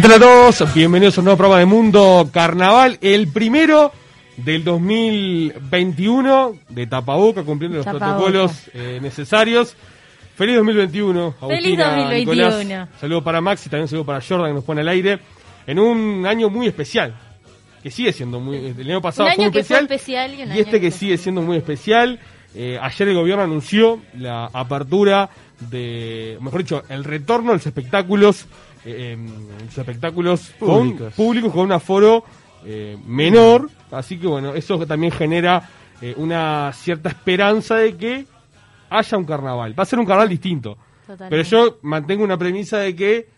¿Qué tal a todos? Bienvenidos a un nuevo programa de Mundo Carnaval, el primero del 2021 de Tapaboca, cumpliendo los Tapaboca. protocolos eh, necesarios. Feliz 2021, Feliz Agustina, 2021. Nicolás. Saludo para Maxi, también saludo para Jordan que nos pone al aire. En un año muy especial, que sigue siendo muy... El año pasado Un fue muy que fue especial. y un Y año este que que- sigue siendo muy especial. Eh, ayer el gobierno anunció la apertura de, mejor dicho, el retorno de los espectáculos, eh, los espectáculos Públicos. con públicos con un aforo eh, menor. Así que bueno, eso también genera eh, una cierta esperanza de que haya un carnaval. Va a ser un carnaval distinto. Pero yo mantengo una premisa de que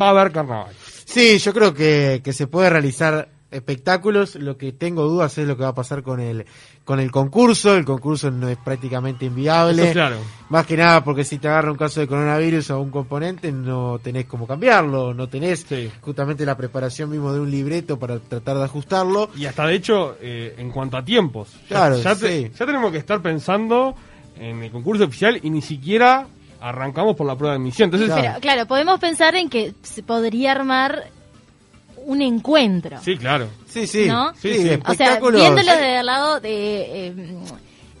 va a haber carnaval. Sí, yo creo que, que se puede realizar espectáculos. Lo que tengo dudas es lo que va a pasar con el con el concurso. El concurso no es prácticamente inviable. Eso claro. Más que nada porque si te agarra un caso de coronavirus o un componente, no tenés cómo cambiarlo. No tenés Sí. justamente la preparación mismo de un libreto para tratar de ajustarlo. Y hasta de hecho, eh, en cuanto a tiempos, ya- Claro, ya, te- sí. ya tenemos que estar pensando en el concurso oficial y ni siquiera arrancamos por la prueba de admisión. Entonces, Claro. Pero claro, podemos pensar en que se podría armar un encuentro. sí, claro. Sí, sí. ¿No? Sí, sí. O sea, viéndolo desde el lado de, eh,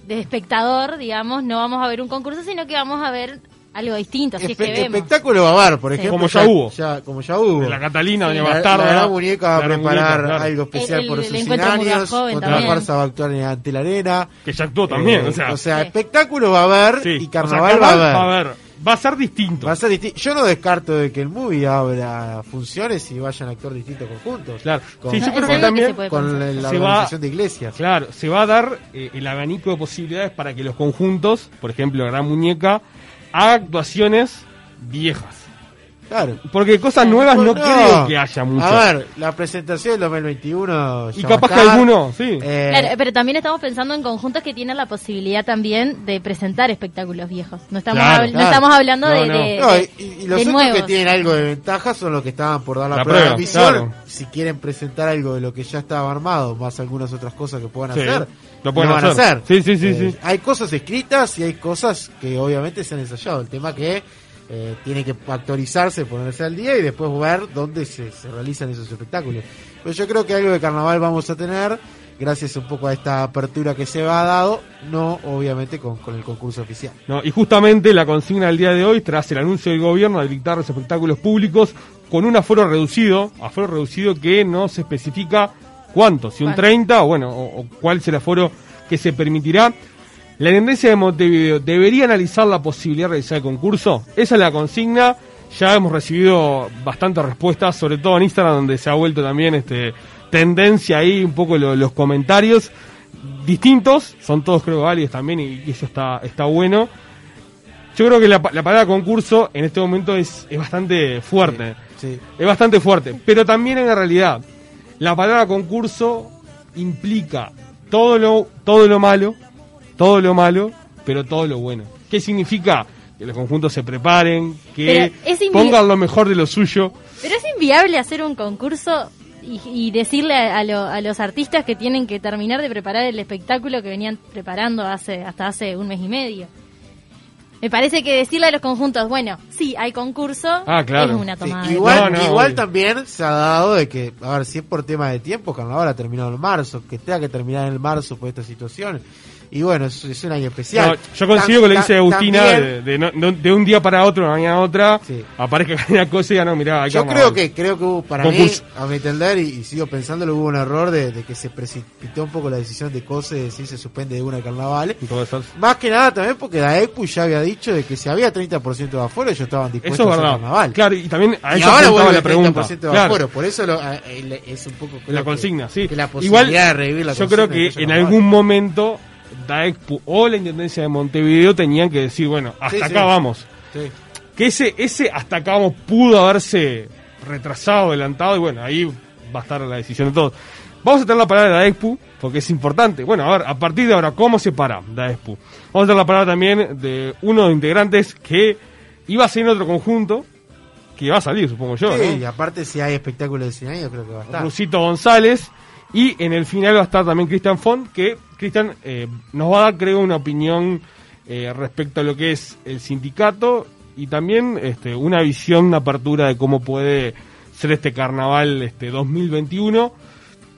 de espectador, digamos, no vamos a ver un concurso, sino que vamos a ver algo distinto, así es Espe- que vemos. espectáculo va a haber, por Sí. ejemplo. Como ya hubo. como ya hubo. De la Catalina, Sí. Doña La, Bastarda. la gran muñeca va a la preparar muñeca, claro. algo especial El- por el sus 100 encuentro Murga años. Joven Contra también. la farsa va a actuar en ante la arena. Que ya actuó también. Eh, o sea, Sí. espectáculo va a haber sí. y O sea, carnaval, va a haber. Va a ser distinto. Va a ser disti- Yo no descarto de que el movie abra funciones y vayan a actuar distintos conjuntos. Claro. Con, Sí, yo creo que también. con la, la Se va- organización de iglesias. Claro, se va a dar eh, el abanico de posibilidades para que los conjuntos, por ejemplo, la Gran Muñeca, haga actuaciones viejas. Claro. Porque cosas nuevas no, creo que haya muchas. A ver, la presentación del 2021. y capaz que alguno, sí. Eh, Claro, pero también estamos pensando en conjuntos que tienen la posibilidad también de presentar espectáculos viejos. No estamos, Claro, no estamos hablando No, de, no. de- no, y, y los de otros nuevos. que tienen algo de ventaja son los que estaban por dar la, La prueba de claro. Si quieren presentar algo de lo que ya estaba armado, más algunas otras cosas que puedan Sí, hacer, lo pueden van a hacer. hacer. Sí, sí, sí, Eh, sí. Hay cosas escritas y hay cosas que obviamente se han ensayado. El tema que eh, tiene que actualizarse, ponerse al día y después ver dónde se, se realizan esos espectáculos. Pero yo creo que algo de carnaval vamos a tener, gracias un poco a esta apertura que se va dado, no obviamente con, con el concurso oficial. No, y justamente la consigna del día de hoy, tras el anuncio del gobierno de dictar los espectáculos públicos con un aforo reducido, aforo reducido que no se especifica cuánto, si un ¿Cuánto? 30 o bueno, o, o cuál es el aforo que se permitirá. La Intendencia de Montevideo debería analizar la posibilidad de realizar el concurso. Esa es la consigna. Ya hemos recibido bastantes respuestas, sobre todo en Instagram, donde se ha vuelto también este tendencia ahí un poco lo- los comentarios distintos, son todos creo válidos también y, y eso está, está bueno. Yo creo que la, la palabra concurso en este momento es, es bastante fuerte. Sí. Es bastante fuerte. Pero también en la realidad, la palabra concurso implica todo lo, todo lo malo, todo lo malo, pero todo lo bueno. ¿Qué significa? Que los conjuntos se preparen, que pongan lo mejor de lo suyo. Pero es inviable hacer un concurso y, y decirle a, a lo- a los artistas que tienen que terminar de preparar el espectáculo que venían preparando hace hasta hace un mes y medio. Me parece que decirle a los conjuntos, bueno, sí, hay concurso, Ah, claro. es una Sí, tomada. de igual No, no, igual también se ha dado de que, a ver, si es por tema de tiempo, Carnaval ha terminado en marzo, que tenga que terminar en marzo por esta situación. Y bueno, es, es un año especial. No, yo consigo que le dice Agustina también- de, de de un día para otro, de una mañana a otra, Sí. aparezca una cosa y ya no, mirá, Yo creo que creo que hubo, para Concurso. mí, a mi entender, y, y sigo pensándolo, hubo un error de, de que se precipitó un poco la decisión de COSE de decir se suspende de una carnaval. Más que nada también porque la EPU ya había dicho de que si había 30% de afuera, ellos estaban dispuestos Eso es a hacer carnaval. Claro, y también a y ahora vuelve la pregunta. 30% de Claro. afuera, por eso lo- a- es un poco la que- consigna, sí. que la Igual, posibilidad de revivir la yo creo que en algún momento DAECPU o la Intendencia de Montevideo tenían que decir, bueno, hasta Sí, acá sí. vamos. Sí. que ese, ese hasta acá vamos, pudo haberse retrasado, adelantado, y bueno, ahí va a estar la decisión de todos. Vamos a tener la palabra de Daespu, porque es importante. Bueno, a ver, a partir de ahora, ¿cómo se para Daespu? Vamos a tener la palabra también de uno de los integrantes que iba a ser en otro conjunto, que va a salir, supongo yo, Sí, ¿no? y aparte si hay espectáculo de 100 años creo que va a estar. Rusito González. Y en el final va a estar también Cristian Font, que Cristian eh, nos va a dar, creo, una opinión eh, respecto a lo que es el sindicato y también este, una visión, una apertura de cómo puede ser este carnaval este 2021.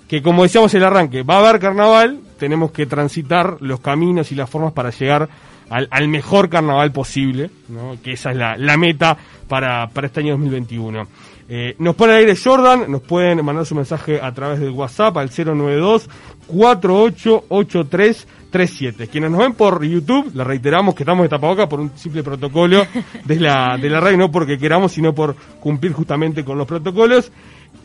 Que como decíamos el arranque, va a haber carnaval, tenemos que transitar los caminos y las formas para llegar al, al mejor carnaval posible, ¿no? que esa es la, la meta para, para este año 2021. Eh, nos pone al aire Jordan, nos pueden mandar su mensaje a través del WhatsApp al 092-488337. Quienes nos ven por YouTube, les reiteramos que estamos de tapabocas por un simple protocolo de la, de la radio, no porque queramos, sino por cumplir justamente con los protocolos.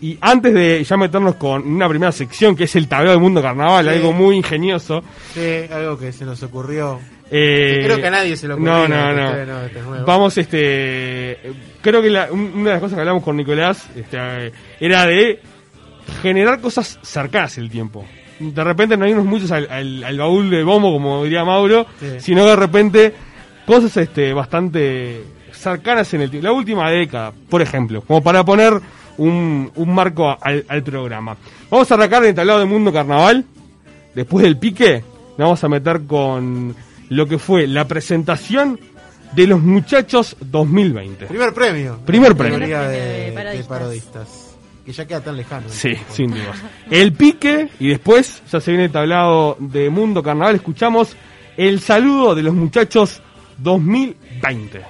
Y antes de ya meternos con una primera sección, que es el tablero del mundo carnaval, Sí. algo muy ingenioso. Sí, algo que se nos ocurrió. Eh, Creo que a nadie se lo ocurrió, no, no. no, este nuevo. Vamos, este. Creo que la- una de las cosas que hablamos con Nicolás este, era de generar cosas cercanas el tiempo. De repente no irnos muchos al, al- al baúl de bombo, como diría Mauro, Sí. sino de repente cosas este, bastante cercanas en el tiempo. La última década, por ejemplo, como para poner un, un marco al, al programa. Vamos a arrancar en el tablado de Mundo Carnaval. Después del pique, nos vamos a meter con lo que fue la presentación de los muchachos 2020. Primer premio. Primer premio. de, premio de de parodistas. Que ya queda tan lejano. el Sí, tiempo. sin dudas. El pique y después ya se viene el tablado de Mundo Carnaval. Escuchamos el saludo de los muchachos 2020.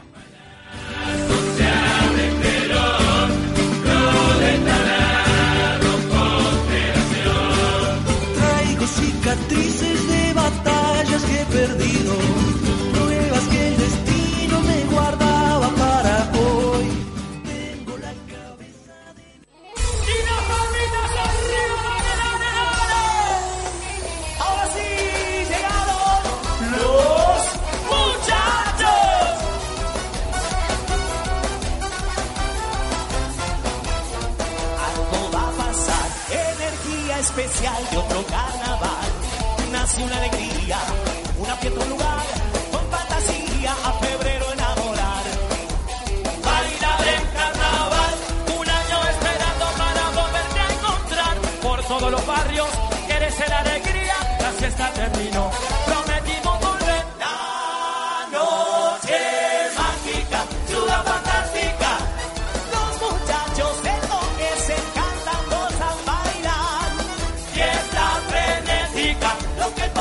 Especial de otro carnaval. Nace una alegría, una fiesta, un lugar, con fantasía a febrero enamorar. Bailar en carnaval, un año esperando para volverte a encontrar. Por todos los barrios, quieres ser alegría, la fiesta terminó. aunque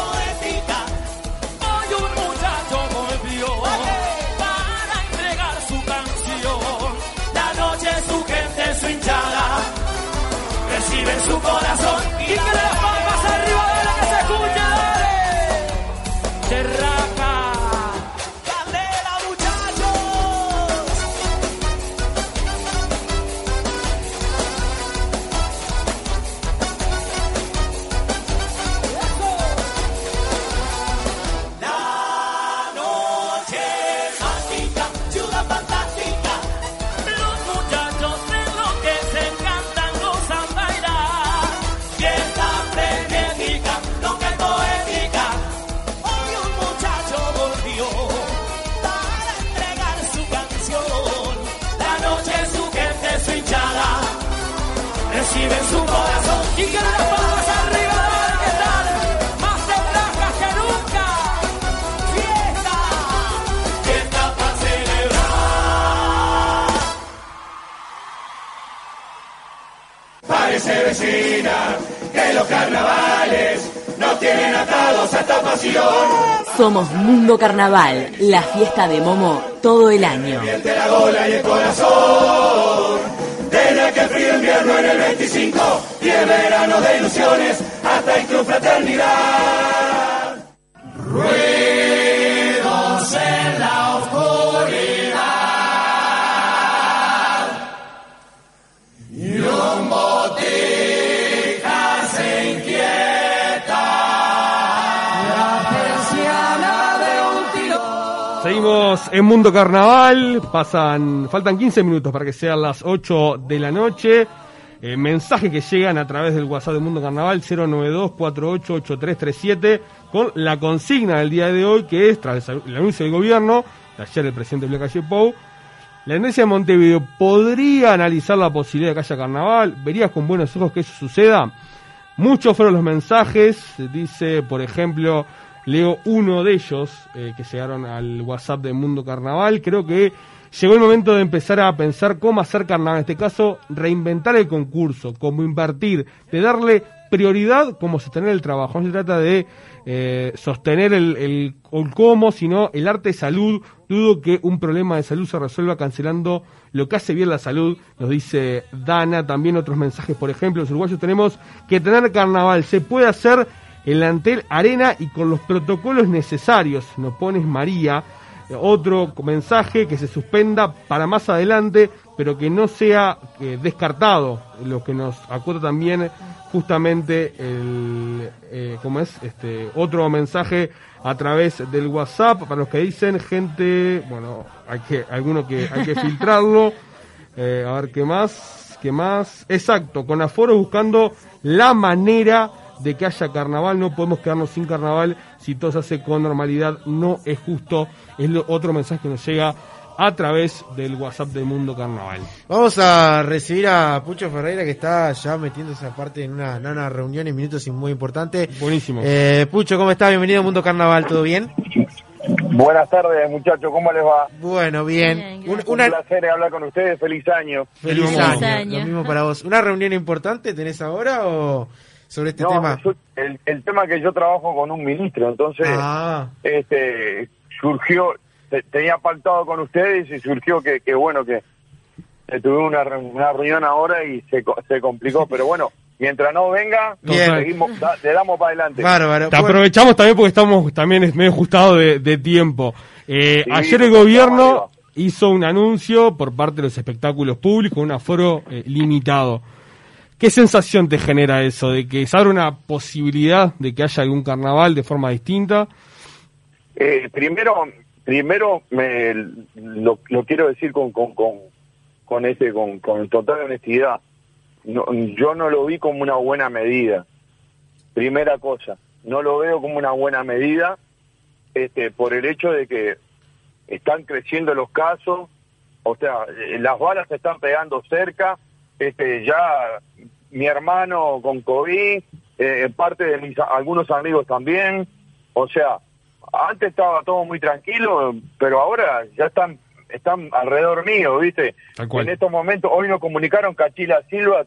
Carnaval, la fiesta de Momo todo el año. Miente la gola y el corazón. Desde que el frío invierno en el 25 y el verano de ilusiones hasta el club fraternidad. En Mundo Carnaval, pasan, faltan 15 minutos para que sean las 8 de la noche. Eh, mensajes que llegan a través del WhatsApp de Mundo Carnaval 092-488337 con la consigna del día de hoy que es, tras el anuncio del gobierno, de ayer el presidente Blanca Pou, la Iglesia de Montevideo podría analizar la posibilidad de que haya carnaval, verías con buenos ojos que eso suceda. Muchos fueron los mensajes, dice, por ejemplo, leo uno de ellos eh, que llegaron al WhatsApp de Mundo Carnaval. Creo que llegó el momento de empezar a pensar cómo hacer carnaval. En este caso, reinventar el concurso, cómo invertir, de darle prioridad como sostener el trabajo. No se trata de eh, sostener el, cómo, sino el arte de salud. Dudo que un problema de salud se resuelva cancelando lo que hace bien la salud, nos dice Dana. También otros mensajes, por ejemplo, los uruguayos tenemos que tener carnaval. Se puede hacer en la Antel Arena y con los protocolos necesarios. Nos pones María. Otro mensaje que se suspenda para más adelante, pero que no sea eh, descartado. Lo que nos acuerda también justamente el, eh, ¿cómo es? Este, otro mensaje a través del WhatsApp para los que dicen gente, bueno, hay que, alguno que hay que filtrarlo. Eh, a ver qué más, qué más. Exacto, con aforo buscando la manera de que haya carnaval, no podemos quedarnos sin carnaval si todo se hace con normalidad, no es justo, es lo, otro mensaje que nos llega a través del WhatsApp del Mundo Carnaval. Vamos a recibir a Pucho Ferreira que está ya metiéndose aparte en una, en una reunión en minutos y muy importante. Buenísimo. Eh, Pucho, ¿cómo está? Bienvenido a Mundo Carnaval, ¿todo bien? Buenas tardes, muchachos, ¿cómo les va? Bueno, bien. Bien, Un- una, Un placer hablar con ustedes, feliz año. feliz, Feliz año. año. Lo mismo para vos. ¿Una reunión importante tenés ahora o sobre este No, tema? yo- el, el tema que yo trabajo con un ministro, entonces Ah, este surgió, te- tenía pactado con ustedes y surgió que, que bueno, que tuve una, re- una reunión ahora y se, co- se complicó, pero bueno, mientras no venga, Bien. seguimos, da- le damos para adelante. bárbaro. Te aprovechamos también porque estamos también es medio ajustado de, de tiempo. Eh, Sí, ayer el gobierno hizo un anuncio por parte de los espectáculos públicos, un aforo eh, limitado. ¿Qué sensación te genera eso? ¿De que se abre una posibilidad de que haya algún carnaval de forma distinta? Eh, primero, primero me, lo, lo quiero decir con con con, con ese con, con total honestidad. No, yo no lo vi como una buena medida. Primera cosa, no lo veo como una buena medida, este, por el hecho de que están creciendo los casos, o sea, eh, las balas se están pegando cerca, este, ya mi hermano con COVID, eh, parte de mis algunos amigos también, o sea, antes estaba todo muy tranquilo, pero ahora ya están están alrededor mío, ¿viste? En estos momentos, hoy nos comunicaron Cachila Silva,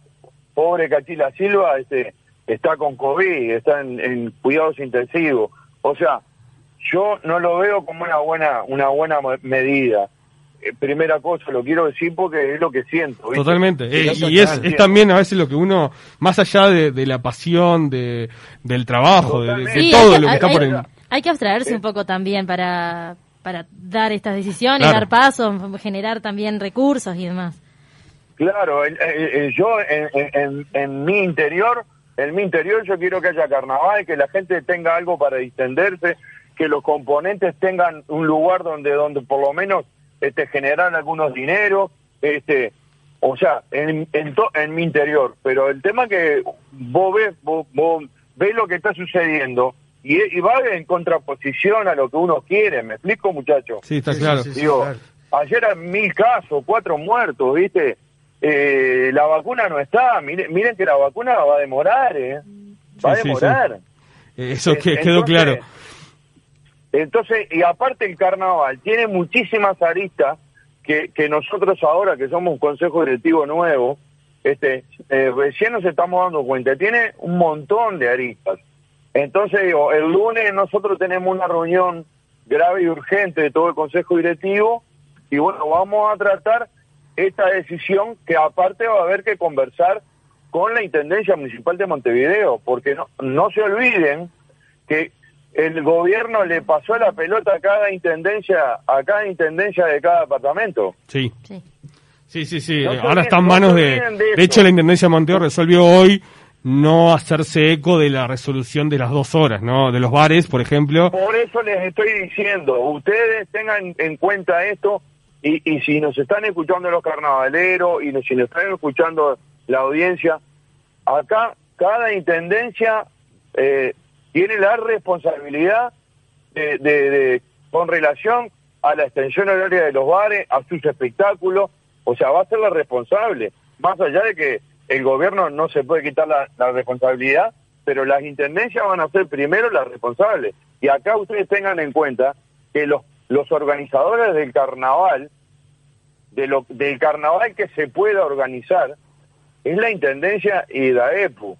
pobre Cachila Silva, este, está con COVID, está en, en cuidados intensivos. O sea, yo no lo veo como una buena una buena me- medida. Eh, primera cosa, lo quiero decir porque es lo que siento. ¿viste? Totalmente. Eh, y es, es también a veces lo que uno, más allá de, de la pasión, de, del trabajo, de, de- de Totalmente. Sí, todo lo que está por el... hay que abstraerse un poco también para, para dar estas decisiones, Claro. dar pasos, generar también recursos y demás. Claro, el- el- el- yo en, en- en mi interior, en mi interior yo quiero que haya carnaval, que la gente tenga algo para distenderse, que los componentes tengan un lugar donde donde por lo menos este generar algunos dineros, este, o sea, en, en, to- en mi interior. Pero el tema que vos ves, vos, vos ves lo que está sucediendo y, y va en contraposición a lo que uno quiere. ¿Me explico, muchachos? Sí, está claro. sí, sí. Digo, claro. ayer eran mil casos, cuatro muertos, ¿viste? Eh, la vacuna no está. Miren, miren que la vacuna va a demorar, ¿eh? Va a demorar. Eh, Eso que Eh, quedó claro. Entonces, y aparte el carnaval tiene muchísimas aristas que, nosotros ahora, que somos un consejo directivo nuevo, este, eh, recién nos estamos dando cuenta. Tiene un montón de aristas. Entonces, digo, el lunes nosotros tenemos una reunión grave y urgente de todo el consejo directivo y bueno, vamos a tratar esta decisión que aparte va a haber que conversar con la Intendencia Municipal de Montevideo, porque no, no se olviden que el gobierno le pasó la pelota a cada intendencia, a cada intendencia de cada departamento. Sí. Sí. Sí, sí, sí. No Ahora está en no manos de... de hecho, la Intendencia de Monteo resolvió hoy no hacerse eco de la resolución de las dos horas, ¿no? De los bares, por ejemplo. Por eso les estoy diciendo, ustedes tengan en cuenta esto y, y si nos están escuchando los carnavaleros y si nos están escuchando la audiencia, acá cada intendencia eh, tiene la responsabilidad de, de- con relación a la extensión horaria de los bares, a sus espectáculos, o sea, va a ser la responsable, más allá de que el gobierno no se puede quitar la, la responsabilidad, pero las intendencias van a ser primero las responsables. Y acá ustedes tengan en cuenta que los, los organizadores del carnaval, de lo, del carnaval que se pueda organizar, es la Intendencia y la EPU.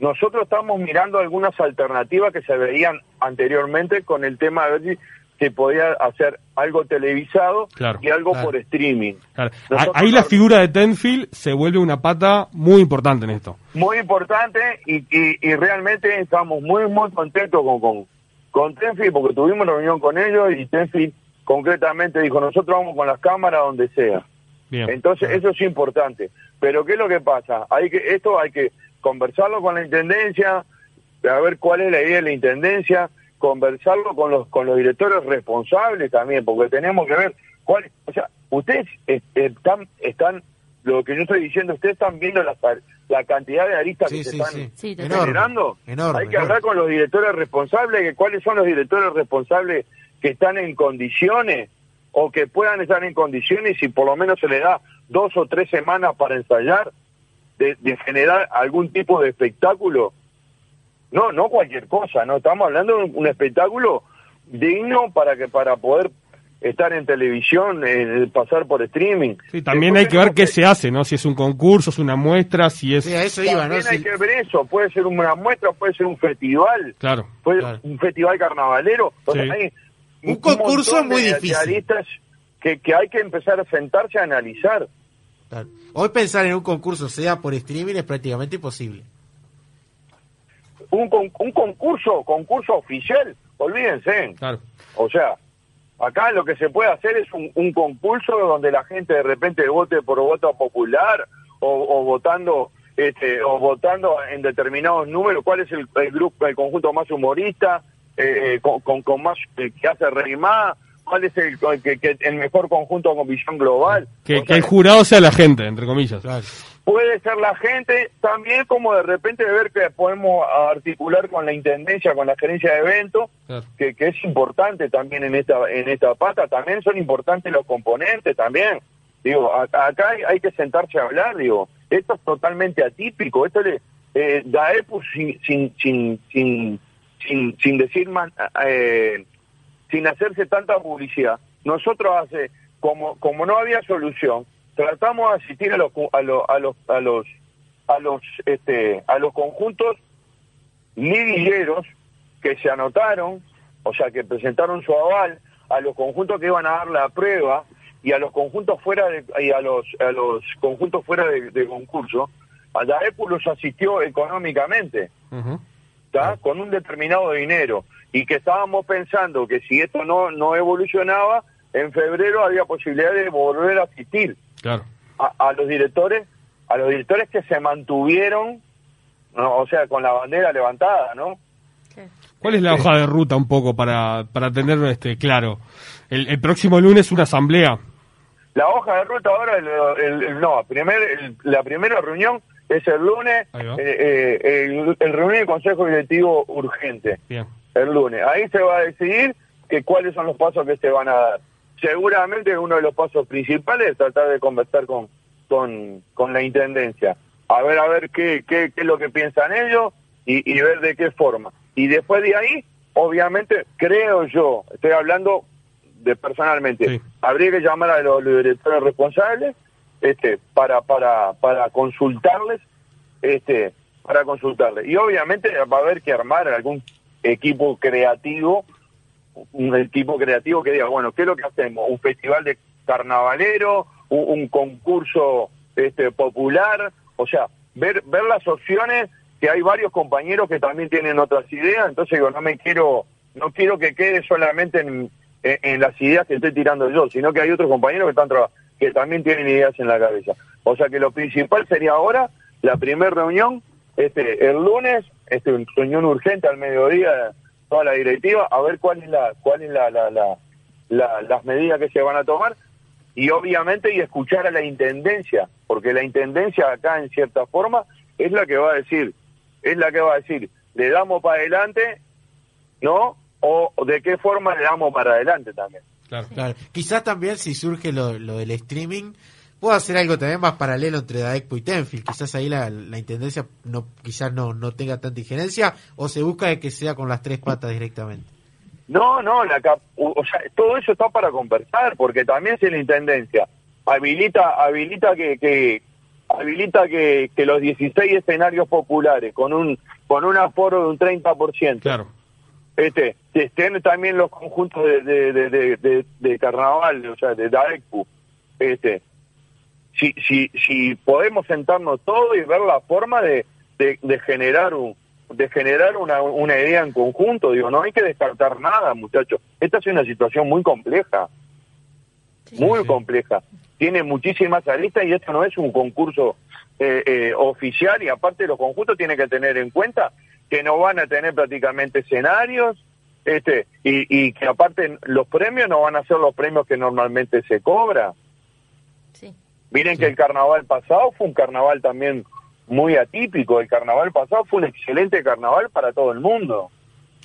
Nosotros estamos mirando algunas alternativas que se veían anteriormente con el tema de ver si se podía hacer algo televisado Claro, y algo claro. por streaming. Claro. Nosotros Ahí la figura de Tenfield se vuelve una pata muy importante en esto. muy importante y, y, y realmente estamos muy muy contentos con, con, con Tenfield porque tuvimos reunión con ellos y Tenfield concretamente dijo nosotros vamos con las cámaras donde sea. Bien. Entonces eso es importante. Pero ¿qué es lo que pasa? Hay que Esto hay que conversarlo con la Intendencia, a ver cuál es la idea de la Intendencia, conversarlo con los con los directores responsables también, porque tenemos que ver cuál... O sea, ustedes están, están lo que yo estoy diciendo, ustedes están viendo la, la cantidad de aristas Sí, que se sí, están sí. Enorme, generando. enorme, Hay que enorme. hablar con los directores responsables, que cuáles son los directores responsables que están en condiciones o que puedan estar en condiciones y por lo menos se le da dos o tres semanas para ensayar de, de generar algún tipo de espectáculo. No, no cualquier cosa, no estamos hablando de un, un espectáculo digno para que para poder estar en televisión, eh, pasar por streaming. Sí, también hay que ver qué se hace, ¿no? Si es un concurso, es una muestra, si es... Sí, a eso iba, ¿no? también hay Si- que ver eso, puede ser una muestra, puede ser un festival, Claro. puede Claro. un festival carnavalero. O sea, Sí. hay Un concurso muy de difícil. que, que hay que empezar a sentarse a analizar. Claro. Hoy pensar en un concurso sea por streaming es prácticamente imposible. Un, con- un concurso, concurso oficial, olvídense. Claro. O sea, acá lo que se puede hacer es un, un concurso donde la gente de repente vote por voto popular o, o votando este, o votando en determinados números, cuál es el, el grupo, el conjunto más humorista, eh, eh, con, con, con más eh, que hace reír más, cuál es el, que, que- el mejor conjunto con visión global. Que, O que sea, el jurado sea la gente, entre comillas. Claro. puede ser la gente, también como de repente ver que podemos articular con la intendencia, con la gerencia de eventos, Claro. que, que es importante también en esta en esta pata, también son importantes los componentes también. Digo, acá hay, hay que sentarse a hablar, digo, esto es totalmente atípico, esto le eh, Daepu sin sin sin sin sin, sin decir man- eh, sin hacerse tanta publicidad. Nosotros hace como como no había solución, tratamos de asistir a los a los a los a los a los este a los conjuntos liguilleros que se anotaron, o sea, que presentaron su aval a los conjuntos que iban a dar la prueba y a los conjuntos fuera de y a los a los conjuntos fuera de, de concurso, a Daepu los asistió económicamente. Con un determinado dinero y que estábamos pensando que si esto no no evolucionaba en febrero había posibilidad de volver a asistir Claro. a, a los directores a los directores que se mantuvieron ¿no? o sea con la bandera levantada no ¿Cuál es la hoja de ruta un poco para, para tener este claro? El, el próximo lunes una asamblea. la hoja de ruta ahora el, el- el- no primer el- la primera reunión es el lunes eh, eh, el, el reunión del consejo directivo urgente Bien. El lunes. Ahí se va a decidir que cuáles son los pasos que se van a dar. Seguramente uno de los pasos principales es tratar de conversar con, con, con la intendencia, a ver a ver qué, qué, qué es lo que piensan ellos y, y ver de qué forma. Y después de ahí, obviamente, creo yo, estoy hablando de personalmente, Sí. habría que llamar a los, los directores responsables este, para, para, para consultarles este para consultarle. Y obviamente va a haber que armar algún equipo creativo, un equipo creativo que diga, bueno, ¿qué es lo que hacemos? ¿Un festival de carnavalero? ¿Un, concurso este popular? O sea, ver, ver las opciones, que hay varios compañeros que también tienen otras ideas, entonces digo, no me quiero, no quiero que quede solamente en, en, las ideas que estoy tirando yo, sino que hay otros compañeros que están que también tienen ideas en la cabeza. O sea que lo principal sería ahora, la primera reunión, este, el lunes, este, reunión urgente al mediodía, toda la directiva, a ver cuál es la, cuál es la, la, la, la- las medidas que se van a tomar y obviamente y escuchar a la intendencia, porque la intendencia acá en cierta forma es la que va a decir, es la que va a decir, le damos para adelante, ¿no? O de qué forma le damos para adelante también. Claro. Claro. Quizás también si surge lo, lo del streaming, puedo hacer algo también más paralelo entre Daecpo y Tenfield. Quizás ahí la, la intendencia no quizás no, no tenga tanta injerencia o se busca de que sea con las tres patas directamente. No, no, la cap- o sea, todo eso está para conversar, porque también si la intendencia habilita, habilita que, que habilita que, que los 16 escenarios populares con un con un aforo de un 30%, Claro. este, estén también los conjuntos de, de, de, de, de- de carnaval, o sea, de DAECPU, este, si, si, si podemos sentarnos todos y ver la forma de, de, de generar un de generar una, una idea en conjunto, digo, no hay que descartar nada, muchachos. Esta es una situación muy compleja, muy sí. compleja. Tiene muchísimas aristas y esto no es un concurso eh, eh, oficial y aparte los conjuntos tienen que tener en cuenta que no van a tener prácticamente escenarios este y, y que aparte los premios no van a ser los premios que normalmente se cobra. Sí. Miren que el carnaval pasado fue un carnaval también muy atípico. El carnaval pasado fue un excelente carnaval para todo el mundo.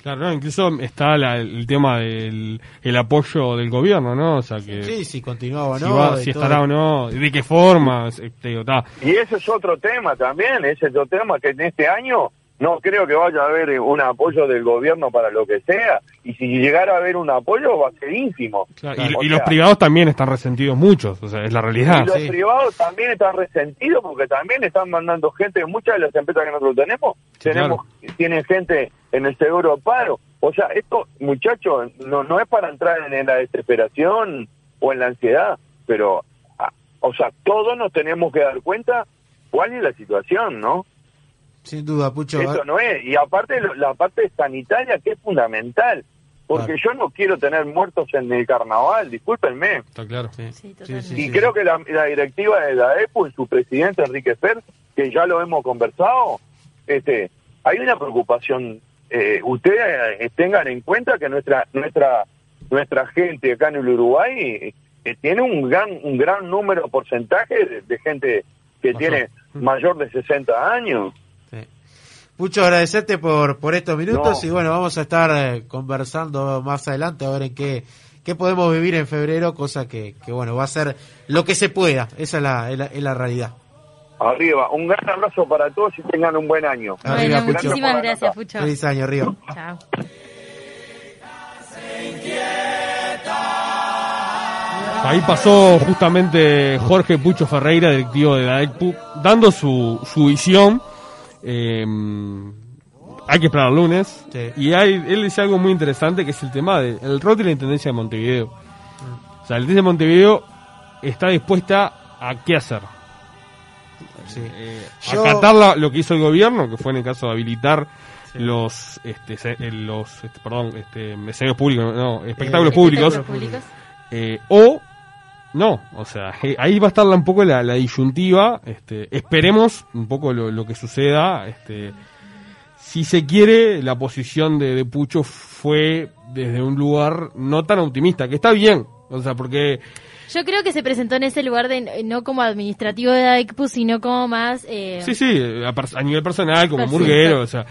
Claro, ¿no? incluso está la- el tema del el apoyo del gobierno, ¿no? O sea, que Sí, si continuaba o si, no. va- de si todo. estará o no, de qué forma, este, está. Y ese es otro tema también, ese es otro tema que en este año no creo que vaya a haber un apoyo del gobierno para lo que sea. Y si llegara a haber un apoyo va a ser ínfimo. Claro, y, los privados también están resentidos muchos, o sea, es la realidad. Y los Sí. privados también están resentidos porque también están mandando gente, muchas de las empresas que nosotros tenemos, Sí, tenemos tienen gente en el seguro de paro. O sea, esto, muchachos, no, no es para entrar en la desesperación o en la ansiedad, pero, ah, o sea, todos nos tenemos que dar cuenta cuál es la situación, ¿no? Sin duda, Pucho. Eso no es. Y aparte, lo- la parte sanitaria que es fundamental. Porque Claro. yo no quiero tener muertos en el carnaval, discúlpenme. Está claro. Sí. Sí, Sí, totalmente. sí, Y creo que la, la directiva de la EPU y su presidente Enrique Fer, que ya lo hemos conversado, este, hay una preocupación. Eh, ustedes eh, tengan en cuenta que nuestra nuestra nuestra gente acá en el Uruguay eh, tiene un gran un gran número porcentaje de, de gente que tiene mayor de 60 años. Sí. Pucho, agradecerte por, por estos minutos No. y bueno, vamos a estar eh, conversando más adelante a ver en qué, qué podemos vivir en febrero, cosa que, que bueno, va a ser lo que se pueda, esa es la, es la, es la realidad. Arriba, un gran abrazo para todos y tengan un buen año. Arriba, Bueno, Pucho. muchísimas gracias, Pucho. Feliz año, Río. Chao. Ahí pasó justamente Jorge Pucho Ferreira, directivo de la ECPU, dando su, su visión. Eh, hay que esperar el lunes. Sí. Y hay, él dice algo muy interesante que es el tema del rol de la Intendencia de Montevideo. O sea, la Intendencia de Montevideo está dispuesta a qué hacer. Sí. Eh, Yo- acatar la- lo que hizo el gobierno, que fue en el caso de habilitar los, este, se- eh, los, este, perdón, este, escenarios públicos, no, espectáculos Eh, públicos, Espectáculos públicos. eh, o no, o sea, eh, ahí va a estar un poco la, la disyuntiva, este, esperemos un poco lo, lo que suceda, este, si se quiere, la posición de, de Pucho fue desde un lugar no tan optimista, que está bien, o sea, porque Yo creo que se presentó en ese lugar de no como administrativo de AECPU, sino como más... Eh, sí, sí, a, nivel personal, como Perfecto. murguero, o sea,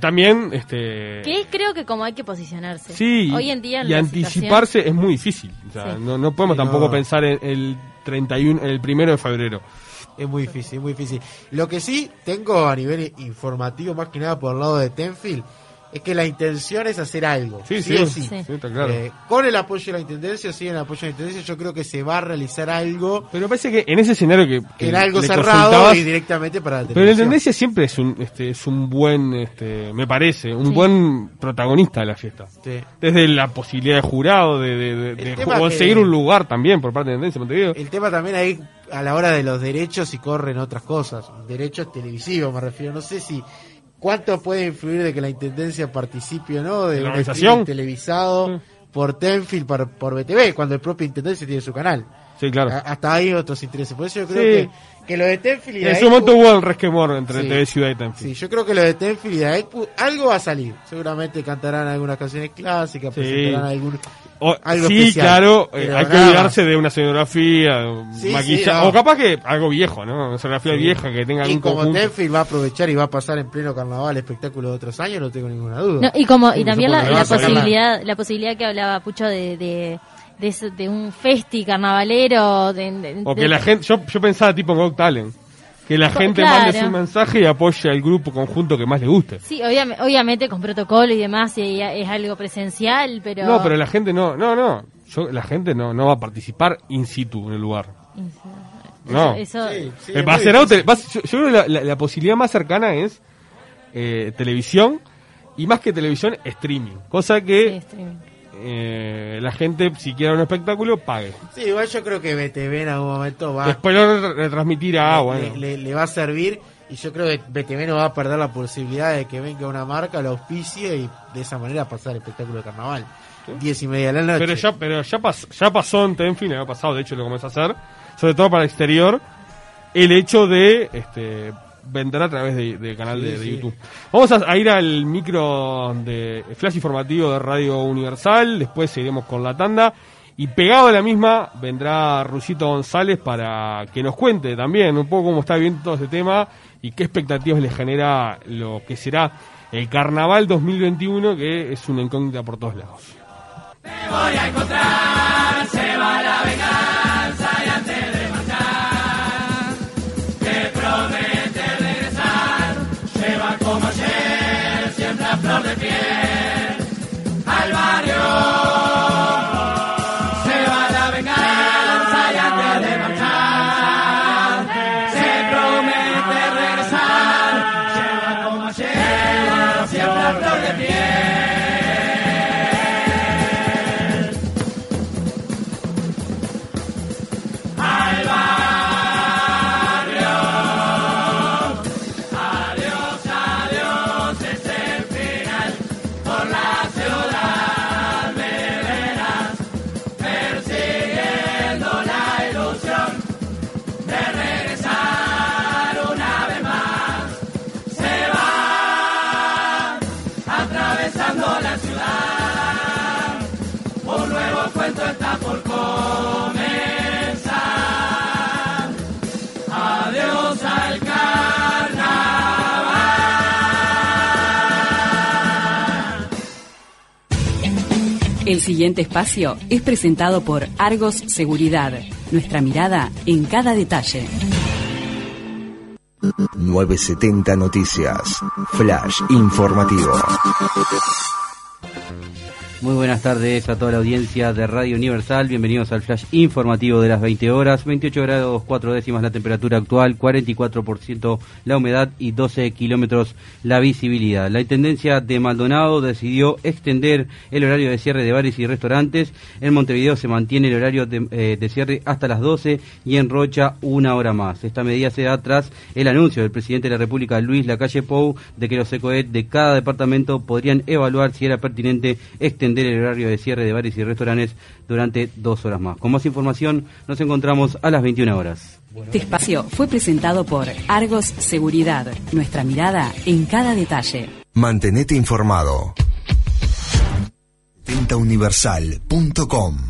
también, este, Que creo que como hay que posicionarse. sí, Hoy en día en y anticiparse es muy difícil, o sea, Sí. no, no podemos Sí, tampoco no. pensar en el 31, el primero de febrero. Es muy difícil, es muy difícil. Lo que sí tengo a nivel informativo, más que nada por el lado de Tenfield, es que la intención es hacer algo. Sí, sí, sí, o sí. Sí. sí, está claro. Eh, con el apoyo de la Intendencia, sí, en el apoyo de la Intendencia, yo creo que se va a realizar algo Pero parece que en ese escenario que, que en algo cerrado y directamente para la pero la televisión. tendencia siempre es un este es un buen este me parece un Sí. buen protagonista de la fiesta Sí. desde la posibilidad de jurado de, de, de- conseguir que- un lugar también por parte de tendencia Montevideo El tema también ahí a la hora de los derechos y corren otras cosas, derechos televisivos me refiero, no sé si cuánto puede influir de que la intendencia participe o no de ¿La organización? televisado Mm. por Tenfield por, por BTV cuando el propio intendencia tiene su canal. Sí, claro. A- hasta hay otros intereses. Por eso yo creo Sí. que, que lo de Tenfield y En su momento hubo el resquemor entre Sí. TV Ciudad y Tenfield. Sí, yo creo que lo de Tenfield y Daegu, algo va a salir. Seguramente cantarán algunas canciones clásicas, Sí. presentarán algún O- algo sí, especial. claro, eh, Pero hay que nada olvidarse de una escenografía, Sí, maquillaje, sí, no. o capaz que algo viejo, ¿no? Una escenografía Sí. vieja que tenga Y algún como conjunto. Tenfield va a aprovechar y va a pasar en pleno carnaval espectáculo de otros años, no tengo ninguna duda. No, y como y también la, la posibilidad la posibilidad que hablaba Pucho de de, de, de un festi carnavalero de, de- O que de- la gente, yo, yo pensaba tipo en Got Talent, que la gente claro. mande su mensaje y apoye al grupo conjunto que más le guste. sí obviame- obviamente con protocolo y demás y es algo presencial pero No, pero la gente no, no, no, yo, la gente no, no va a participar in situ en el lugar. No. eso, Sí, sí, Eh, va a ser va yo, yo creo que la, la- la posibilidad más cercana es eh, televisión y más que televisión, streaming. Cosa sí, que streaming. Eh, la gente, si quiere un espectáculo, pague. Sí, igual yo creo que BTV en algún momento va, Después lo re- retransmitirá, le, bueno. le- le va a servir y yo creo que BTV no va a perder la posibilidad de que venga una marca, lo auspicie y de esa manera pasar el espectáculo de carnaval. Diez y media de la noche. Pero ya, pero ya, pas- ya pasó en el año pasado, de hecho lo comenzó a hacer, sobre todo para el exterior, el hecho de este, vender a través de- del canal de, Sí, de sí. YouTube. Vamos a, a ir al micro de flash informativo de Radio Universal, después seguiremos con la tanda. Y pegado a la misma vendrá Rusito González para que nos cuente también un poco cómo está viendo todo este tema y qué expectativas le genera lo que será el Carnaval 2021, que es una incógnita por todos lados. voy a encontrar, se va la venganza El siguiente espacio es presentado por Argos Seguridad. Nuestra mirada en cada detalle. 970 Noticias. Flash informativo. Muy buenas tardes a toda la audiencia de Radio Universal. Bienvenidos al flash informativo de las 20 horas. 28 grados 4 décimas la temperatura actual, 44% la humedad y 12 kilómetros la visibilidad. La Intendencia de Maldonado decidió extender el horario de cierre de bares y restaurantes. En Montevideo se mantiene el horario de, eh, cierre hasta las 12 y en Rocha una hora más. Esta medida se da tras el anuncio del presidente de la República, Luis Lacalle Pou, de que los ECOED de cada departamento podrían evaluar si era pertinente extender el horario de cierre de bares y restaurantes durante dos horas más. Con más información nos encontramos a las 21 horas. Este espacio fue presentado por Argos Seguridad. Nuestra mirada en cada detalle. Mantenete informado. 70universal.com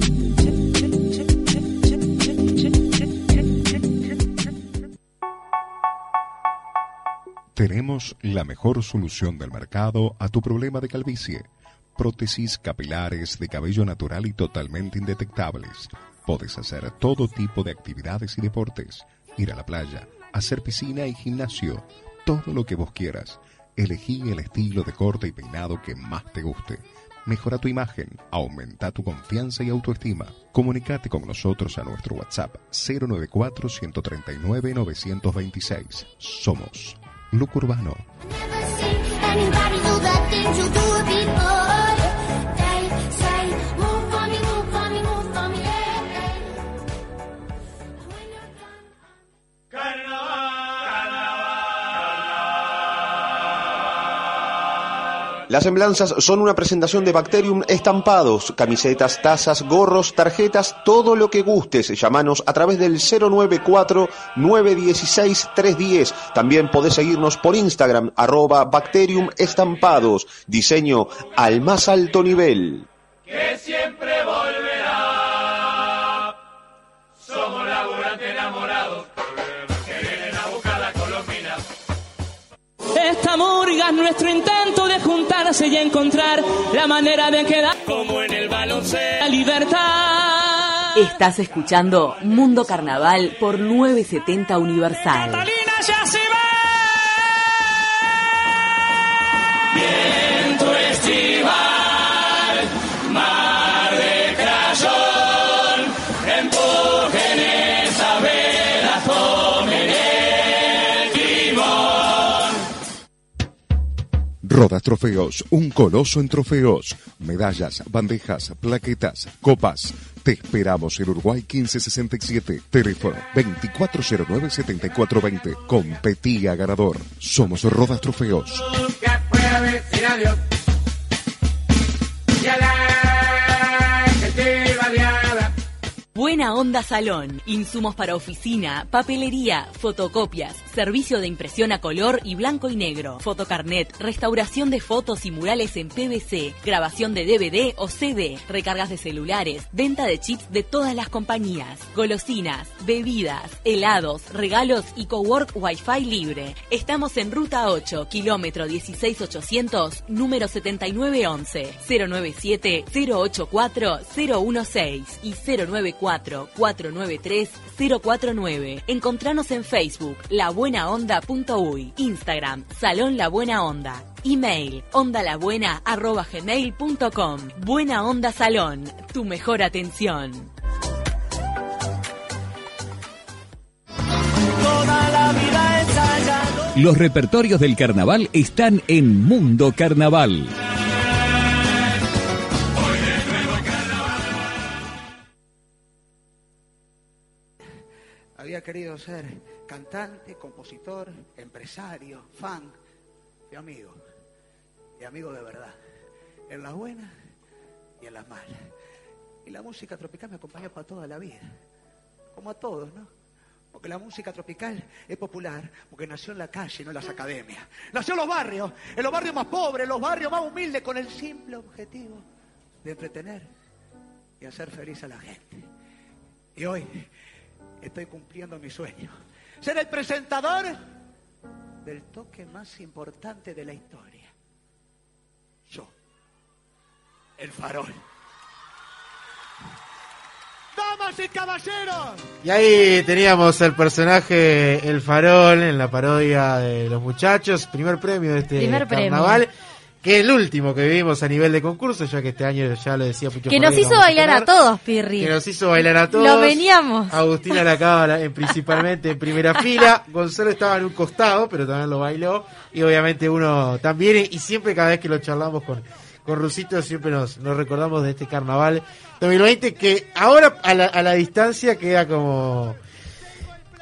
Tenemos la mejor solución del mercado a tu problema de calvicie. Prótesis capilares de cabello natural y totalmente indetectables. Puedes hacer todo tipo de actividades y deportes. Ir a la playa, hacer piscina y gimnasio. Todo lo que vos quieras. Elegí el estilo de corte y peinado que más te guste. Mejora tu imagen, aumenta tu confianza y autoestima. Comunicate con nosotros a nuestro WhatsApp 094-139-926. Somos Look Urbano. Anybody Las semblanzas son una presentación de Bacterium estampados, camisetas, tazas, gorros, tarjetas, todo lo que gustes. Llámanos a través del 094-916-310. También podés seguirnos por Instagram, arroba Bacterium estampados. Diseño al más alto nivel. que siempre nuestro intento de juntarse y encontrar la manera de quedar como en el baloncesto. la libertad. Estás escuchando Mundo Carnaval por 970 Universal. ya se Viento estival, Rodas Trofeos, un coloso en trofeos, medallas, bandejas, plaquetas, copas. Te esperamos en Uruguay 1567, teléfono 2409-7420. Competía ganador. Somos Rodas Trofeos. Buena Onda Salón. Insumos para oficina, papelería, fotocopias, servicio de impresión a color y blanco y negro, fotocarnet, restauración de fotos y murales en PVC, grabación de DVD o CD, recargas de celulares, venta de chips de todas las compañías, golosinas, bebidas, helados, regalos y cowork Wi-Fi libre. Estamos en Ruta 8, kilómetro 16800, número 7911, 097-084-016 y 094-493-049. Encontranos en Facebook, labuenaonda.uy, Instagram, Salón La Buena Onda. Email, ondalabuena.gmail.com. Buena Onda Salón, tu mejor atención. Los repertorios del carnaval están en Mundo Carnaval. Había querido ser cantante, compositor, empresario, fan y amigo. Y amigo de verdad. En las buenas y en las malas. Y la música tropical me acompañó para toda la vida. Como a todos, ¿no? Porque la música tropical es popular, porque nació en la calle, no en las academias. Nació en los barrios, en los barrios más pobres, en los barrios más humildes, con el simple objetivo de entretener y hacer feliz a la gente. Y hoy estoy cumpliendo mi sueño. Ser el presentador del toque más importante de la historia. Yo. El farol. Damas y caballeros. Y ahí teníamos el personaje El Farol en la parodia de los muchachos. Primer premio de este Primer premio. Que el último que vivimos a nivel de concurso, ya que este año ya lo decía Pucho Que nos hizo a bailar a todos, Pirri. Que nos hizo bailar a todos. Lo veníamos. Agustina la acaba en, principalmente en primera fila. Gonzalo estaba en un costado, pero también lo bailó. Y obviamente uno también. Y siempre cada vez que lo charlamos con, con Rusito, siempre nos, nos recordamos de este carnaval 2020 que ahora a la, a la distancia queda como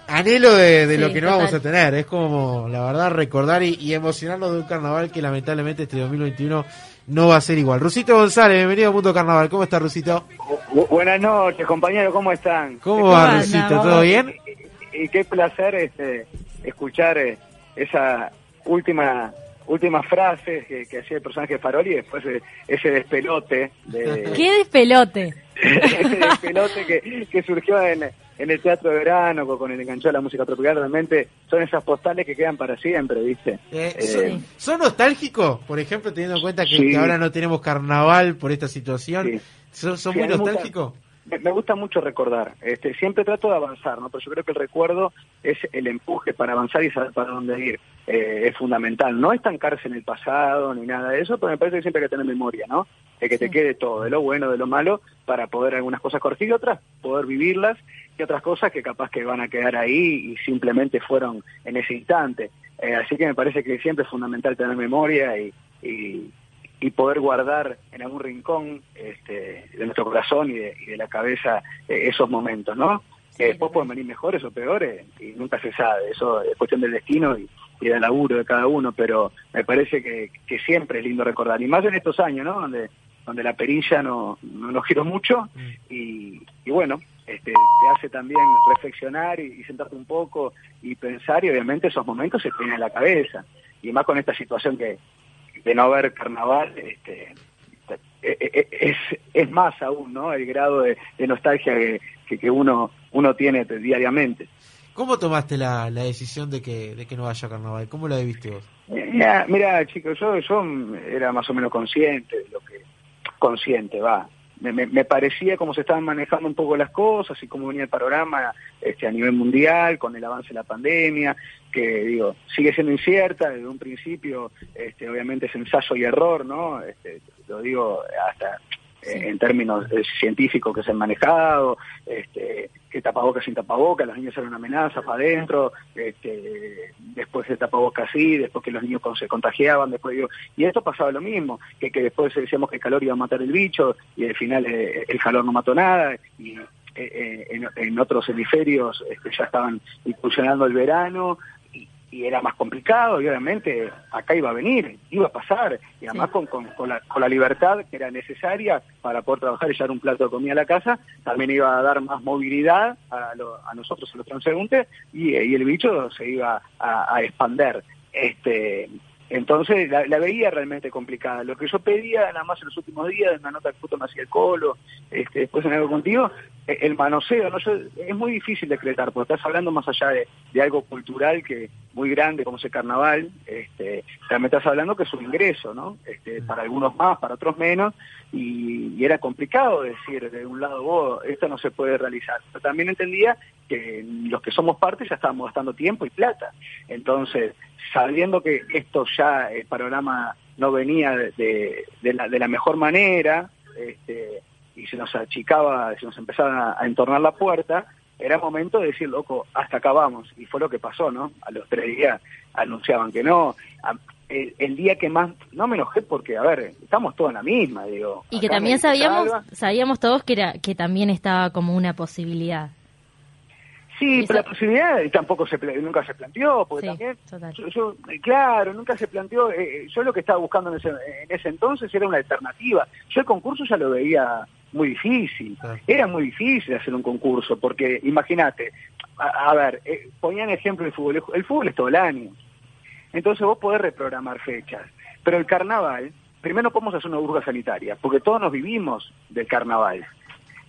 anhelo de, de Sí, lo que no total. vamos a tener. Es como, la verdad, recordar y, y emocionarnos de un carnaval que lamentablemente este 2021 no va a ser igual. Rusito González, bienvenido a Mundo Carnaval. ¿Cómo está Rusito? Bu- Buenas noches, compañeros, ¿cómo están? ¿Cómo va, Rusito? ¿Todo bien? Y, y qué placer este, escuchar eh, esa última última frase que, que hacía el personaje de Faroli y después eh, ese despelote de, ¡Qué despelote! ese despelote que, que surgió en, en el teatro de verano con, con el engancho de la música tropical realmente son esas postales que quedan para siempre, ¿viste? Eh, Eh, ¿son, son nostálgicos? Por ejemplo, teniendo en cuenta que, Sí. que ahora no tenemos carnaval por esta situación. ¿Son, son Sí, muy mucha- nostálgicos? Me, gusta mucho recordar. Este, siempre trato de avanzar, ¿no? Pero yo creo que el recuerdo es el empuje para avanzar y saber para dónde ir. Eh, es fundamental. No estancarse en el pasado ni nada de eso, pero me parece que siempre hay que tener memoria, ¿no? De que te quede todo, de lo bueno, de lo malo, para poder algunas cosas corregir y otras, poder vivirlas y otras cosas que capaz que van a quedar ahí y simplemente fueron en ese instante. Eh, así que me parece que siempre es fundamental tener memoria y, y, y poder guardar en algún rincón este, de nuestro corazón y de, y de la cabeza eh, esos momentos, ¿no? Que después pueden venir mejores o peores y nunca se sabe, eso es cuestión del destino y, y del laburo de cada uno, pero me parece que, que siempre es lindo recordar, y más en estos años, ¿no? Donde, donde la perilla no, no nos giró mucho y, y bueno, este, te hace también reflexionar y, y sentarte un poco y pensar y obviamente esos momentos se tienen en la cabeza. Y más con esta situación que de no haber carnaval este, eh, eh, es, es más aún no el grado de, de nostalgia que, que, uno uno tiene diariamente ¿Cómo tomaste la, la decisión de que, de que no haya carnaval? ¿Cómo la viste vos? mira, mira chicos yo yo era más o menos consciente de lo que consciente va me, me, parecía cómo se estaban manejando un poco las cosas y cómo venía el panorama este, a nivel mundial con el avance de la pandemia, que digo, sigue siendo incierta desde un principio, este, obviamente es ensayo y error, ¿no? Este, lo digo hasta en términos eh, científicos que se han manejado, este, que tapabocas sin tapabocas, los niños eran una amenaza para adentro, este, después de tapabocas sí, después que los niños se contagiaban, después digo, y esto pasaba lo mismo, que, que después decíamos que el calor iba a matar el bicho y al final eh, el calor no mató nada y eh, eh, en, en otros hemisferios este, ya estaban incursionando el verano y, era más complicado y obviamente acá iba a venir, iba a pasar y además con, con, con la, con la libertad que era necesaria para poder trabajar y llevar un plato de comida a la casa, también iba a dar más movilidad a, lo- a nosotros, a los transeúntes y, y el bicho se iba a, a expander. Este, entonces la, la veía realmente complicada. Lo que yo pedía nada más en los últimos días, en una nota que justo me hacía el colo, este, después en algo contigo, el manoseo, ¿no? Yo- es muy difícil decretar, porque estás hablando más allá de, de algo cultural que muy grande como es el carnaval, este, también estás hablando que es un ingreso, ¿no? Este, para algunos más, para otros menos, y, y era complicado decir de un lado, vos, esto no se puede realizar. Pero también entendía que los que somos parte ya estábamos gastando tiempo y plata. Entonces, sabiendo que esto ya, el panorama no venía de, de- de la, de la mejor manera, este, y se nos achicaba, se nos empezaba a entornar la puerta, era momento de decir, loco, hasta acá vamos. Y fue lo que pasó, ¿no? A los tres días anunciaban que no. El, el día que más, no me enojé porque, a ver, estamos todos en la misma, digo. Y que también sabíamos, Salva, sabíamos todos que era que también estaba como una posibilidad. Sí, pero la posibilidad tampoco se nunca se planteó, porque Sí, también, total. yo, yo- eh, claro, nunca se planteó, eh, yo lo que estaba buscando en ese, en ese entonces era una alternativa. Yo el concurso ya lo veía muy difícil, era muy difícil hacer un concurso, porque imagínate, a, a ver, eh, ponían ejemplo el fútbol, el fútbol es todo el año, entonces vos podés reprogramar fechas, pero el carnaval, primero podemos hacer una burbuja sanitaria, porque todos nos vivimos del carnaval.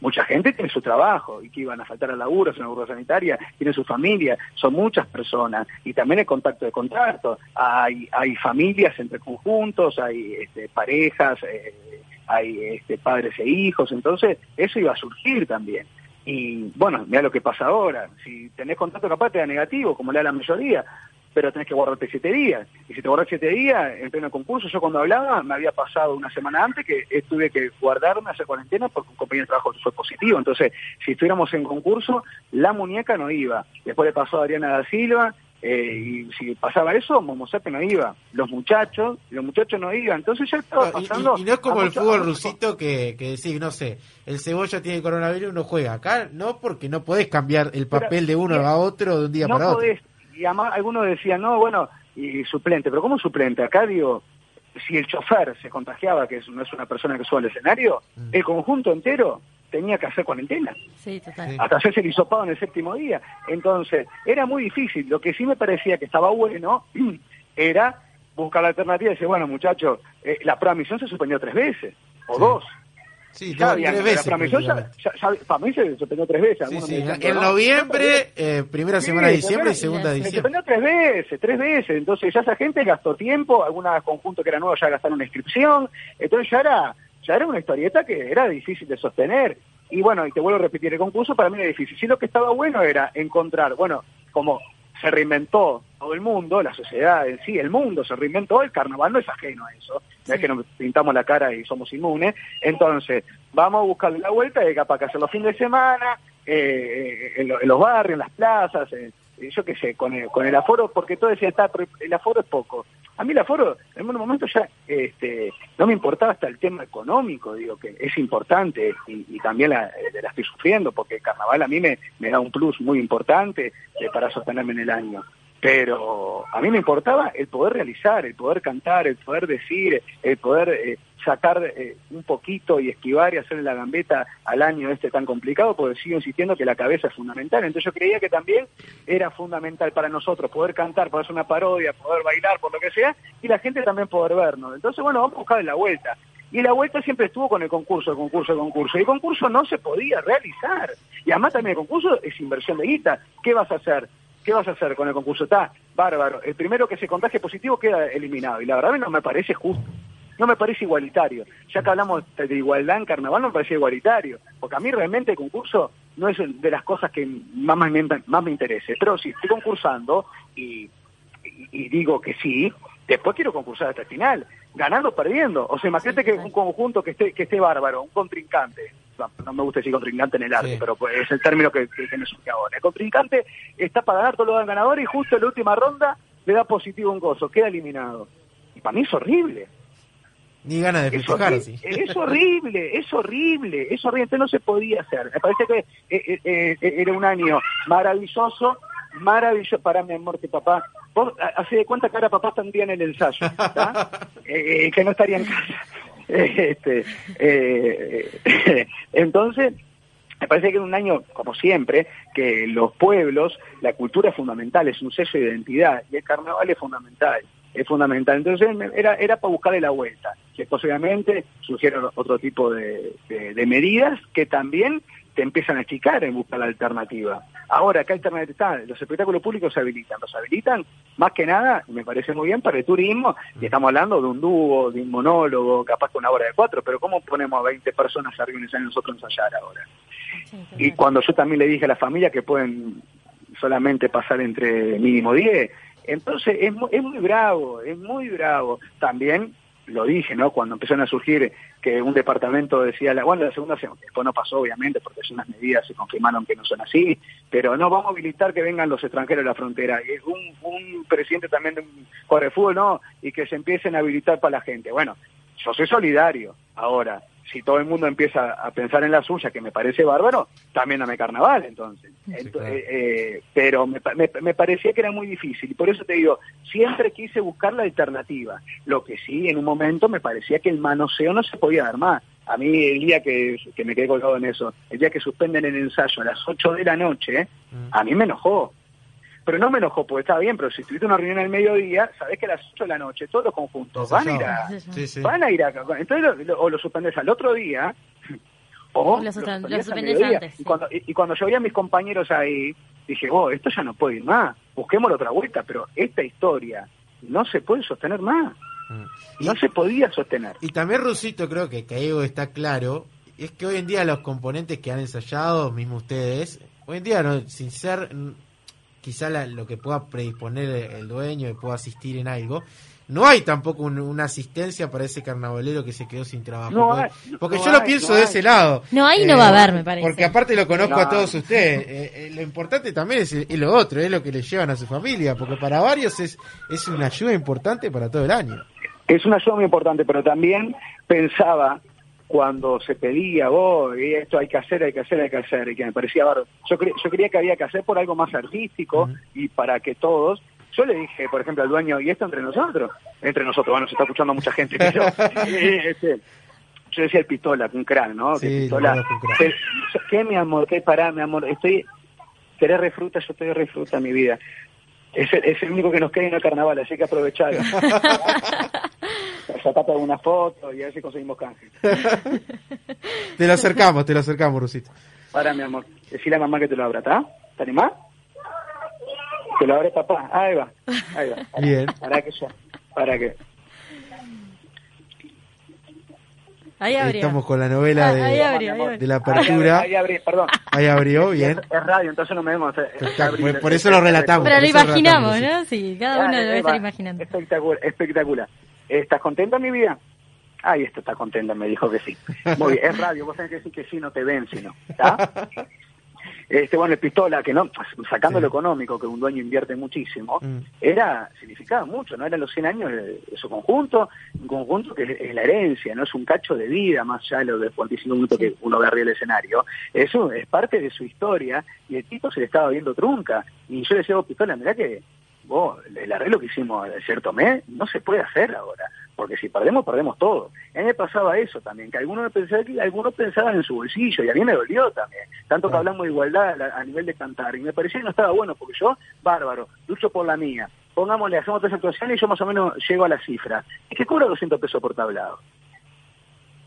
Mucha gente tiene su trabajo y que iban a faltar al laburo, es una burbuja sanitaria, tiene su familia, son muchas personas y también hay contacto de contacto, hay, hay familias entre conjuntos, hay este, parejas, eh, hay este, padres e hijos, entonces eso iba a surgir también. Y bueno, mira lo que pasa ahora, si tenés contacto capaz te da negativo, como le da la mayoría, pero tenés que guardarte siete días. Y si te guardas siete días en pleno concurso, yo cuando hablaba me había pasado una semana antes que eh, tuve que guardarme, hacer cuarentena porque un compañero de trabajo fue positivo. Entonces, si estuviéramos en concurso, la muñeca no iba. Después le pasó a Adriana da Silva, eh, y si pasaba eso, Momosape no iba. Los muchachos, los muchachos no iban. Entonces ya estaba Y- pasando... y, y no es como el fútbol rusito que, que decís, no sé, el cebolla tiene coronavirus, no juega. Acá no, porque no podés cambiar el papel de uno a otro de un día no para otro. podés, y además algunos decían, no, bueno, y suplente, pero ¿cómo suplente? Acá digo, si el chofer se contagiaba, que es- no es una persona que sube al escenario, Mm. el conjunto entero tenía que hacer cuarentena, Sí, total. hasta hacerse el hisopado en el séptimo día. Entonces, era muy difícil. Lo que sí me parecía que estaba bueno era buscar la alternativa y decir, bueno, muchachos, eh, la prueba misión se suspendió tres veces, o dos. Sí, Ya tres la veces. misión ya- para mí se suspendió tres veces. Sí, algunos sí, me decían, En no, noviembre, eh, primera semana de diciembre y segunda de Se diciembre. suspendió tres veces, tres veces. Entonces ya esa gente gastó tiempo, algunos conjuntos que eran nuevos ya gastaron una inscripción. Entonces ya era, ya era una historieta que era difícil de sostener. y bueno, y te vuelvo a repetir, el concurso para mí era difícil. Sí, lo que estaba bueno era encontrar, bueno, como se reinventó todo el mundo, la sociedad en sí, el mundo se reinventó, el carnaval no es ajeno a eso, no es que nos pintamos la cara y somos inmunes, entonces vamos a buscarle la vuelta y capaz que hacer los fines de semana, eh, en, lo- en los barrios, en las plazas, eh, yo qué sé, con el, con el aforo, porque todo decía, está, pero el aforo es poco. A mí el aforo, en un momento ya este, no me importaba hasta el tema económico, digo que es importante y, y también la, eh, la estoy sufriendo porque el carnaval a mí me, me da un plus muy importante eh, para sostenerme en el año. Pero a mí me importaba el poder realizar, el poder cantar, el poder decir, el poder eh, sacar eh, un poquito y esquivar y hacerle la gambeta al año este tan complicado, porque sigo insistiendo que la cabeza es fundamental. Entonces yo creía que también era fundamental para nosotros poder cantar, poder hacer una parodia, poder bailar, por lo que sea, y la gente también poder vernos. Entonces, bueno, vamos a buscar la vuelta. Y la vuelta siempre estuvo con el concurso, el concurso, el concurso. Y el concurso no se podía realizar. Y además también el concurso es inversión de guita. ¿Qué vas a hacer? ¿Qué vas a hacer con el concurso? Está bárbaro. El primero que se contagie positivo queda eliminado. Y la verdad no me parece justo. No me parece igualitario. Ya que hablamos de igualdad en carnaval, no me parece igualitario. Porque a mí realmente el concurso no es de las cosas que más me, más me interese. Pero si estoy concursando y, y- y digo que sí, después quiero concursar hasta el final. Ganando o perdiendo. O sea, imagínate que un conjunto que esté, que esté bárbaro, un contrincante. No, me gusta decir contrincante en el arte, pero pues es el término que, que, que me surge ahora. El contrincante está para ganar, todos lo dan ganador y justo en la última ronda le da positivo un gozo, queda eliminado. Y para mí es horrible. Ni ganas de Es festejar. Es horrible, es horrible, es horrible. Entonces no se podía hacer. Me parece que eh, eh, eh, era un año maravilloso, maravilloso para mi amor que papá. Vos ha- hace de cuenta que ahora papá día en el ensayo, que no estaría en casa. Este, entonces, me parece que era un año, como siempre, que los pueblos, la cultura es fundamental, es un sello de identidad, y el carnaval es fundamental, es fundamental. Entonces era, era para buscarle la vuelta. Después obviamente surgieron otro tipo de, de- de medidas que también te empiezan a explicar en buscar la alternativa. Ahora, ¿qué alternativa está? Los espectáculos públicos se habilitan. Los habilitan más que nada, me parece muy bien, para el turismo, y estamos hablando de un dúo, de un monólogo, capaz con una hora de cuatro, pero ¿cómo ponemos a 20 personas arriba y nosotros ensayar ahora? Y cuando yo también le dije a la familia que pueden solamente pasar entre mínimo 10, entonces es, es muy bravo, es muy bravo. También lo dije, ¿no? Cuando empezaron a surgir que un departamento decía, la, bueno, la segunda después no pasó, obviamente, porque son unas medidas se confirmaron que no son así, pero no, vamos a habilitar que vengan los extranjeros a la frontera. Y un, un presidente también de un jugador de fútbol, no, y que se empiecen a habilitar para la gente. Bueno, yo soy solidario. Ahora, si todo el mundo empieza a pensar en la suya, que me parece bárbaro, también dame carnaval, entonces. Ento- eh, eh, pero me, me, me parecía que era muy difícil. Y por eso te digo, siempre quise buscar la alternativa. Lo que sí, en un momento me parecía que el manoseo no se podía dar más. A mí el día que, que me quedé colgado en eso, el día que suspenden el ensayo a las 8 de la noche, a mí me enojó. Pero no me enojó porque estaba bien, pero si tuviste una reunión al mediodía, sabés que a las 8 de la noche todos los conjuntos van a ir a, Sí, sí. van a ir a entonces lo, lo- o lo suspendes al otro día o Lo lo suspend- suspendés lo al suspendés mediodía. antes, sí. y, cuando, y, y cuando yo veía a mis compañeros ahí dije oh esto ya no puede ir más busquémosle otra vuelta pero esta historia no se puede sostener más no se podía sostener Y también, Rusito, creo que, que algo está claro, es que hoy en día los componentes que han ensayado, mismo ustedes, hoy en día, no, sin ser mm, quizá la- lo que pueda predisponer el, el dueño y pueda asistir en algo, no hay tampoco un- una asistencia para ese carnavalero que se quedó sin trabajo. No porque hay, porque no yo lo pienso no de hay. ese lado. No, ahí no va a haber, me parece. Porque aparte lo conozco No. a todos ustedes. eh, eh, lo importante también es, es lo otro, es lo que le llevan a su familia, porque para varios es, es una ayuda importante para todo el año. es una ayuda muy importante pero también pensaba cuando se pedía oh esto hay que hacer hay que hacer hay que hacer y que me parecía bárbaro yo, cre- yo creía que había que hacer por algo más artístico y para que todos yo le dije, por ejemplo, al dueño, ¿y esto entre nosotros? Entre nosotros, bueno, se está escuchando mucha gente. Pero, este, yo decía el pistola, un crack, ¿no? Que Sí, pistola. crack. Pero, ¿Qué, mi amor? ¿Qué pará, mi amor? Estoy. ¿Querés refruta? Yo estoy refruta mi vida. Es el, es el único que nos queda en el carnaval, así que aprovechar. Sacate alguna foto y a ver si conseguimos canje. Te lo acercamos, te lo acercamos, Rusito. Para, mi amor. Decile a mamá que te lo abra, ¿está? ¿Te animás? Que lo abre papá. Ahí va. Ahí va. Bien. Para que ya. Para que. Ahí abrió. Estamos con la novela Ah, de, ahí abrió, abrió. de la apertura. Ahí abrí, perdón. Ahí abrió, bien. es radio, entonces no me vemos. eh, por- por eso lo relatamos. Pero lo imaginamos, ¿no? Sí, cada uno lo debe estar imaginando. Espectacular, espectacular. ¿Estás contenta, mi vida? Ay, esto está contenta, me dijo que sí. Muy bien, es radio, vos tenés que decir que sí, no te ven, sino. ¿Está? Este, bueno, el pistola, que no, sacando lo económico, que un dueño invierte muchísimo, Mm. era, significaba mucho, ¿no? Eran los 100 años de, su conjunto, un conjunto que es, es la herencia, ¿no? Es un cacho de vida, más allá de los de 45 minutos que uno ve arriba del escenario. Eso es parte de su historia, y el tipo se le estaba viendo trunca. Y yo le decía, pistola, mirá que vos, el arreglo que hicimos cierto mes no se puede hacer ahora, porque si perdemos, perdemos todo. A mí me pasaba eso también, que algunos pensaban, que algunos pensaban en su bolsillo, y a mí me dolió también, tanto que hablamos de igualdad a, a nivel de cantar, y me parecía que no estaba bueno, porque yo, bárbaro, lucho por la mía, pongámosle, hacemos tres actuaciones y yo más o menos llego a la cifra. Es que cobra 200 pesos por tablado.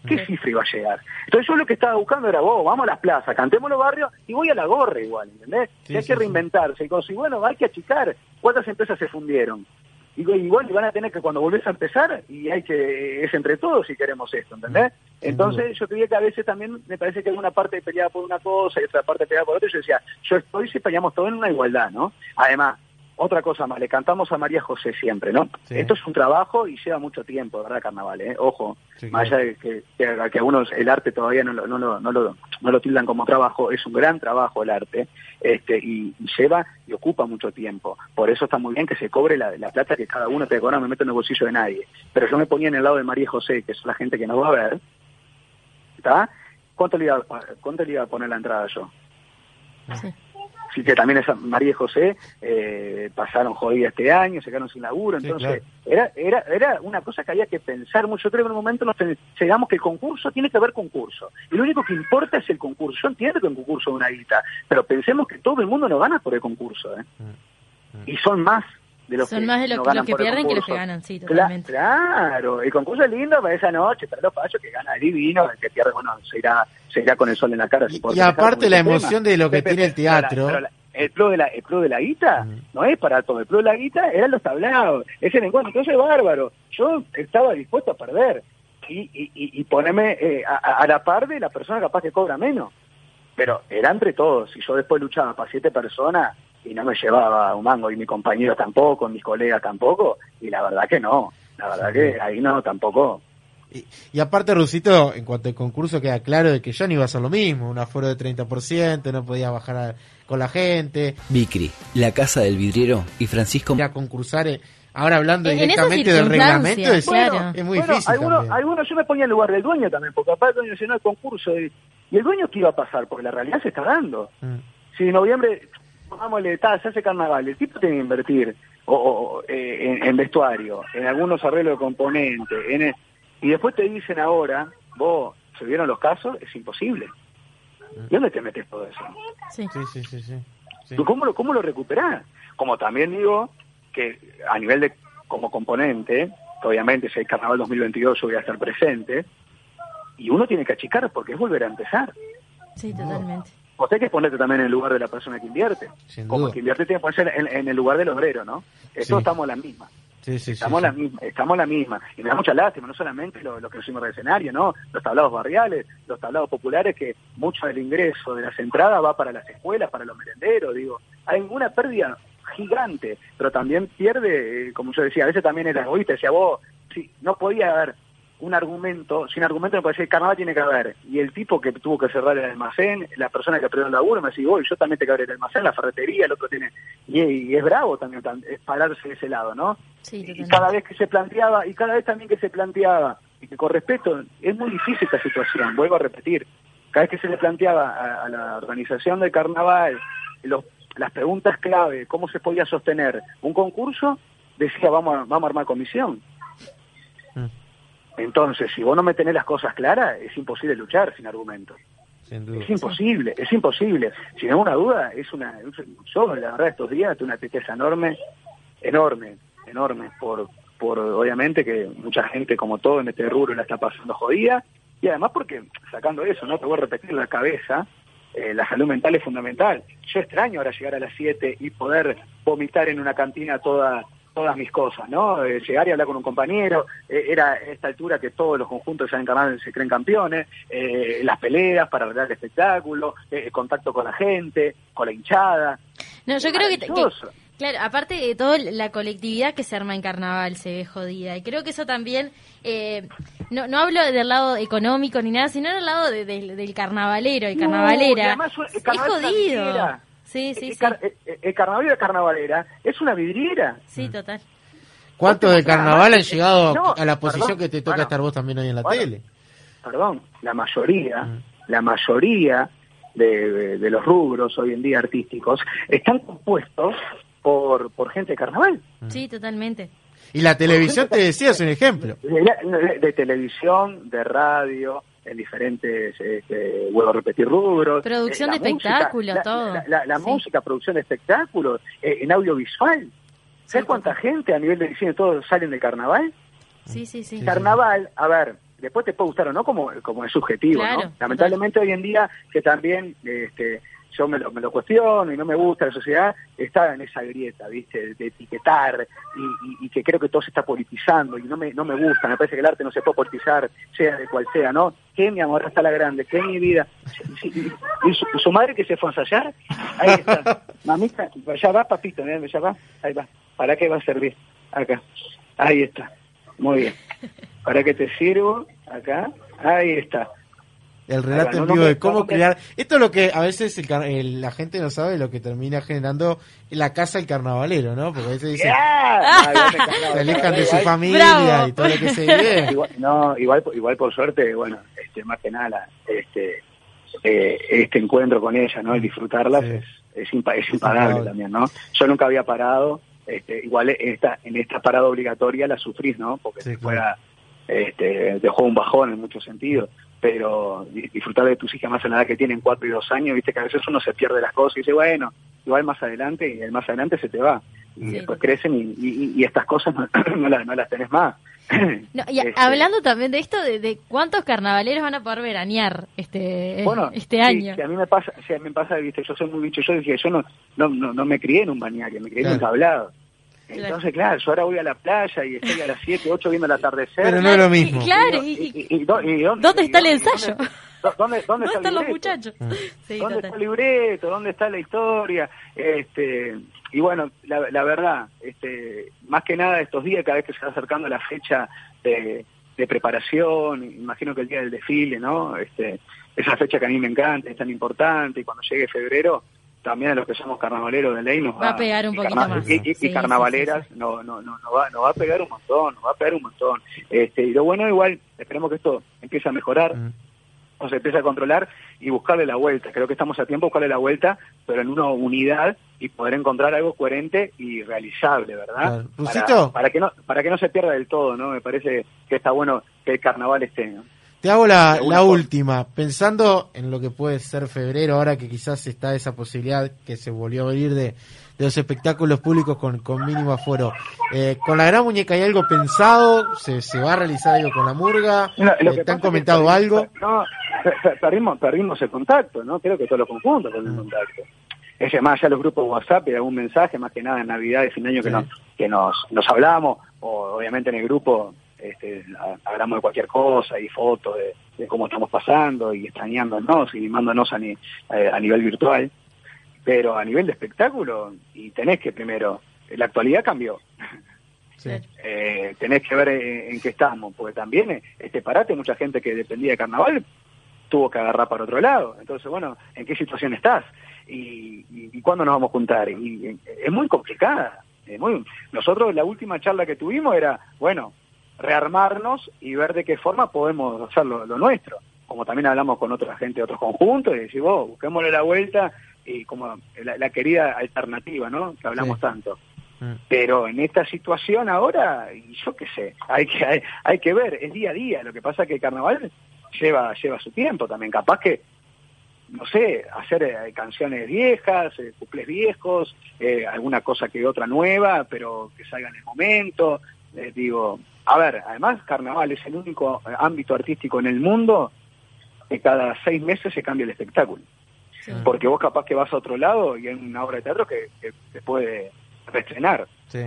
¿Qué cifra iba a llegar? Entonces yo lo que estaba buscando era, vos, vamos a las plazas, cantemos los barrios y voy a la gorra igual, ¿entendés? Sí, Y hay sí, que reinventarse. Y cosas, y bueno, hay que achicar. ¿Cuántas empresas se fundieron? Y go- igual van a tener que cuando volvés a empezar, y hay que, es entre todos si queremos esto, ¿entendés? Entonces yo creía que a veces también me parece que alguna parte peleaba por una cosa y otra parte peleaba por otra, y yo decía, yo estoy si peleamos todos en una igualdad, ¿no? Además, otra cosa más, le cantamos a María José siempre, ¿no? Sí. Esto es un trabajo y lleva mucho tiempo, de verdad, carnaval, ¿eh? Ojo, Sí, más allá de que, que, a- que algunos el arte todavía no lo, no, lo, no, lo, no lo tildan como trabajo, es un gran trabajo el arte, este y, y lleva y ocupa mucho tiempo. Por eso está muy bien que se cobre la, la plata que cada uno te cobra, no me meto en el bolsillo de nadie. Pero yo me ponía en el lado de María José, que es la gente que nos va a ver, ¿está? ¿Cuánto le iba, a- cuánto le iba a poner la entrada yo? Sí, que también esa María y José eh, pasaron jodida este año, se quedaron sin laburo, Sí, entonces claro. era, era, era una cosa que había que pensar mucho. Yo creo que en un momento nos pen- llegamos que el concurso tiene que haber concurso. Y lo único que importa es el concurso. Yo entiendo que un concurso es una guita, pero pensemos que todo el mundo no gana por el concurso. ¿eh? Y son más de los Son que más de lo- no los que pierden que los que ganan, sí, Cla- totalmente. Claro, el concurso es lindo para esa noche, para los pachos que gana divino, el que pierde, bueno, se irá, se irá con el sol en la cara. si Y aparte la ese tema. emoción de lo que Pepe, tiene el pero la- teatro. pero la- el pro de la el pro de la guita no es para todo el pro de la guita eran los tablados es el encuentro entonces bárbaro yo estaba dispuesto a perder y, y, y- y ponerme eh, a, a- a la par de la persona capaz que cobra menos pero era entre todos y yo después luchaba para siete personas y no me llevaba un mango y mi compañero tampoco mis colegas tampoco y la verdad que no la verdad que ahí no tampoco Y aparte, Rusito, en cuanto al concurso, queda claro de que ya no iba a ser lo mismo. Un aforo de 30%, no podía bajar a- con la gente. Vicri, la casa del vidriero y Francisco. Ir a concursar, eh, ahora hablando En- en esas directamente del reglamento, es, claro. es muy Bueno, difícil. algunos, algunos yo me ponía en lugar del dueño también, porque aparte el dueño no, el concurso, y, y el dueño qué iba a pasar, porque la realidad se está dando. Mm. Si en noviembre, pongámosle, tal, se hace carnaval, el tipo tiene que invertir o, o, eh, en, en vestuario, en algunos arreglos de componentes, en el- y después te dicen ahora, vos, ¿se vieron los casos? Es imposible. ¿Y dónde te metes todo eso? Sí, sí, sí. sí, sí. ¿Tú ¿Cómo lo, ¿Cómo lo recuperás? Como también digo que a nivel de como componente, que obviamente si hay Carnaval 2022 yo voy a estar presente, y uno tiene que achicar porque es volver a empezar. Sí, totalmente. Sea, hay que ponerte también en el lugar de la persona que invierte. Sin Como duda. el que invierte tiene que ponerse en, en el lugar del obrero, ¿no? Eso Sí. estamos la misma. Sí, Estamos sí. la misma, estamos la misma. Y me da mucha lástima, no solamente lo, lo que hicimos del escenario, ¿no? Los tablados barriales, los tablados populares, que mucho del ingreso de las entradas va para las escuelas, para los merenderos, digo. Hay una pérdida gigante, pero también pierde, eh, como yo decía, a veces también era egoísta, decía vos, sí, no podía haber un argumento, sin argumento me parece que carnaval tiene que haber. Y el tipo que tuvo que cerrar el almacén, la persona que perdió el laburo, me decía, voy, yo también tengo que abrir el almacén, la ferretería, el otro tiene... Y, y es bravo también es pararse de ese lado, ¿no? Sí, y cada vez que se planteaba, y cada vez también que se planteaba, y que con respeto, es muy difícil esta situación, vuelvo a repetir, cada vez que se le planteaba a, a la organización del carnaval los- las preguntas clave, cómo se podía sostener un concurso, decía, vamos a, vamos a armar comisión. Entonces, si vos no me tenés las cosas claras, es imposible luchar sin argumentos. Sin duda. Es imposible, es imposible. Sin ninguna duda, es una. Yo, la verdad, estos días tuve una tristeza enorme, enorme, enorme, por, por obviamente que mucha gente, como todo en este rubro, la está pasando jodida. Y además, porque sacando eso, ¿no? Te voy a repetir la cabeza, eh, la salud mental es fundamental. Yo extraño ahora llegar a las 7 y poder vomitar en una cantina toda todas mis cosas, ¿no? Eh, llegar y hablar con un compañero, eh, era a esta altura que todos los conjuntos San Carnaval se creen campeones, eh, las peleas para ver el espectáculo, eh, el contacto con la gente, con la hinchada. No, yo creo que, que- claro, aparte de todo, la colectividad que se arma en carnaval se ve jodida. Y creo que eso también, eh, no, no hablo del lado económico ni nada, sino del lado de- del- del carnavalero y No, carnavalera. además, el es jodido. Sí, sí, el, sí. car- eh, eh, el carnaval y la carnavalera es una vidriera. Sí, total. ¿Cuántos de carnaval han llegado No, a la posición perdón, que te toca bueno, estar vos también hoy en la bueno. tele? Perdón, la mayoría, Mm. la mayoría de, de- de los rubros hoy en día artísticos están compuestos por, por gente de carnaval. Sí, totalmente. Y la televisión, te decía, es un ejemplo. de, de- de televisión, de radio, en diferentes, este, vuelvo a repetir, rubros. Producción Eh, de la música, espectáculos, la- todo. La, la- la Sí. música, producción de espectáculos, eh, en audiovisual. ¿Sabes cuánta gente a nivel de cine todos salen de carnaval? Sí, sí, sí. Carnaval, a ver, después te puede gustar o no como, como es subjetivo, Claro, ¿no? Lamentablemente hoy en día que también este, yo me lo, me lo cuestiono y no me gusta la sociedad, está en esa grieta, ¿viste? De etiquetar y, y- y que creo que todo se está politizando y no me, no me gusta, me parece que el arte no se puede politizar, sea de cual sea, ¿no? Que mi amor hasta la grande, que mi vida. Y, y su, su madre que se fue a ensayar, ahí está. Mamita, ya va, papito, ¿eh? ya va, ahí va. ¿Para qué va a servir? Acá. Ahí está. Muy bien. ¿Para qué te sirvo? Acá. Ahí está. El relato en vivo de cómo crear. Esto es lo que a veces el car- el- la gente no sabe, lo que termina generando la casa del carnavalero, ¿no? Porque a veces dicen, se alejan de su familia y todo lo que se vive. Igual, no, igual, igual por suerte, bueno, este, más que nada, la- este, eh, este encuentro con ella, ¿no? El disfrutarlas es, es, impa- es impagable también, ¿no? Yo nunca había parado, este, igual esta, en esta parada obligatoria la sufrís, ¿no? Porque Sí, fuera, este, dejó un bajón en muchos sentidos, pero di- disfrutar de tus hijas más en la edad que tienen cuatro y dos años, viste que a veces uno se pierde las cosas y dice, bueno, igual más adelante, y el más adelante se te va. Y después crecen y, y- y estas cosas no, no las, no las tenés más. No, y Este, hablando también de esto, de, de cuántos carnavaleros van a poder veranear este, Bueno, este año. sí, a mí me pasa, sí, a mí me pasa, viste, yo soy muy bicho, yo dije, yo no, no, no, no me crié en un bañario, me crié en un tablado. Entonces, claro, yo ahora voy a la playa y estoy a las 7, 8 viendo el atardecer. Pero no es lo mismo. Y- claro, y- y- dónde, ¿Dónde y está el ensayo? ¿Dónde, dónde, dónde ¿Dónde está el están los muchachos? Sí, ¿Dónde total. está el libreto? ¿Dónde está la historia? Este, y bueno, la, la verdad, este, más que nada estos días, cada vez que se va acercando la fecha de, de preparación, imagino que el día del desfile, ¿no? Este, esa fecha que a mí me encanta, es tan importante, y cuando llegue febrero, también a los que somos carnavaleros de ley nos Va a pegar un poquito más. Y, y- y Sí, sí, carnavaleras No, no, no, no va, nos va a pegar un montón, nos va a pegar un montón. Este, y lo bueno igual, esperemos que esto empiece a mejorar, o se empiece a controlar y buscarle la vuelta. Creo que estamos a tiempo de buscarle la vuelta, pero en una unidad y poder encontrar algo coherente y realizable, ¿verdad? Claro. Para, que no para que no se pierda del todo, ¿no? Me parece que está bueno que el carnaval esté, ¿no? Te hago la, la última, pensando en lo que puede ser febrero, ahora que quizás está esa posibilidad que se volvió a abrir de, de los espectáculos públicos con, con mínimo aforo. Eh, con la gran muñeca hay algo pensado, se, se va a realizar algo con la murga, No, lo Eh, que te han es que comentado perdimos- algo. No, per- per- perdimos, perdimos el contacto, ¿no? Creo que todos los conjuntos Mm. perdimos el contacto. Es más allá de los grupos de WhatsApp y algún mensaje, más que nada en Navidad y fin de año que, Sí. nos, que nos, nos hablamos, o obviamente en el grupo este, ha- hablamos de cualquier cosa y fotos de, de cómo estamos pasando y extrañándonos y mimándonos a, ni- eh, a nivel virtual. Pero a nivel de espectáculo, y tenés que primero, la actualidad cambió. Eh, tenés que ver en, en qué estamos, porque también eh, este parate, mucha gente que dependía de carnaval tuvo que agarrar para otro lado. Entonces, bueno, ¿en qué situación estás? ¿Y, y, y cuándo nos vamos a juntar? Y, y es muy complicada. es muy- Nosotros la última charla que tuvimos era, bueno, rearmarnos y ver de qué forma podemos hacer lo, lo nuestro. Como también hablamos con otra gente de otros conjuntos y decir, vos, busquémosle la vuelta y como la, la querida alternativa, ¿no? Que hablamos Sí. tanto. Mm. Pero en esta situación ahora, yo qué sé, hay que hay, hay que ver, es día a día. Lo que pasa es que el carnaval lleva lleva su tiempo también. Capaz que, no sé, hacer eh, canciones viejas, eh, cuplés viejos, eh, alguna cosa que otra nueva, pero que salga en el momento. Eh, digo, a ver, además carnaval es el único eh, ámbito artístico en el mundo que cada seis meses se cambia el espectáculo. Porque vos capaz que vas a otro lado y hay una obra de teatro que, que se puede reestrenar. Sí,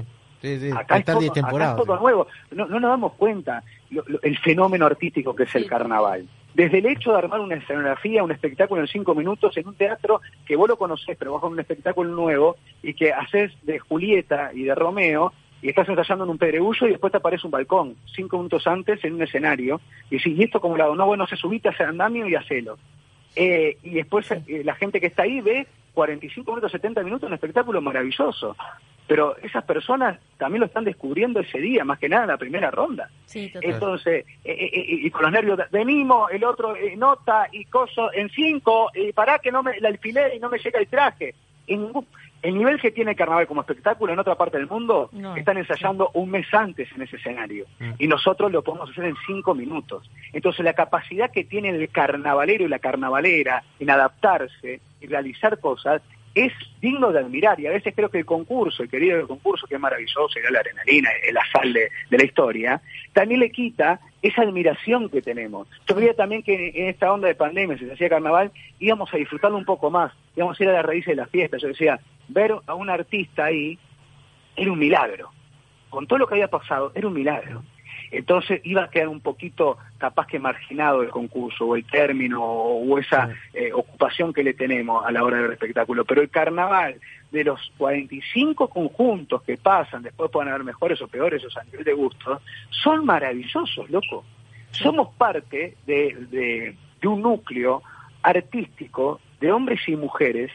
Sí, sí, Acá, es todo, 10 acá es todo nuevo. No, no nos damos cuenta lo- lo- el fenómeno artístico que es el carnaval. Desde el hecho de armar una escenografía, un espectáculo en cinco minutos en un teatro que vos lo conocés, pero vos con un espectáculo nuevo y que haces de Julieta y de Romeo y estás ensayando en un pedregullo y después te aparece un balcón cinco minutos antes en un escenario y decís, ¿y esto como lado? No, bueno, se subite a hacer andamio y hacelo. Eh, y después eh, la gente que está ahí ve 45 minutos, 70 minutos, un espectáculo maravilloso. Pero esas personas también lo están descubriendo ese día, más que nada en la primera ronda. Sí, total. Entonces, eh, eh, y con los nervios, venimos, el otro nota y coso en cinco, y para que no me la alfilé y no me llega el traje. En ningún- el nivel que tiene el carnaval como espectáculo en otra parte del mundo, No, están ensayando un mes antes en ese escenario. Y nosotros lo podemos hacer en cinco minutos. Entonces, la capacidad que tiene el carnavalero y la carnavalera en adaptarse y realizar cosas es digno de admirar. Y a veces creo que el concurso, el querido concurso, que es maravilloso, era la adrenalina, el sal de, de la historia, también le quita esa admiración que tenemos. Yo creía también que en esta onda de pandemia, si se hacía carnaval, íbamos a disfrutarlo un poco más, íbamos a ir a la raíz de la fiesta. Yo decía, ver a un artista ahí era un milagro. Con todo lo que había pasado, era un milagro. Entonces iba a quedar un poquito capaz que marginado el concurso o el término o esa eh, ocupación que le tenemos a la hora del espectáculo. Pero el carnaval, de los 45 conjuntos que pasan, después pueden haber mejores o peores, o a nivel de gusto, son maravillosos, loco. Somos parte de, de- de un núcleo artístico de hombres y mujeres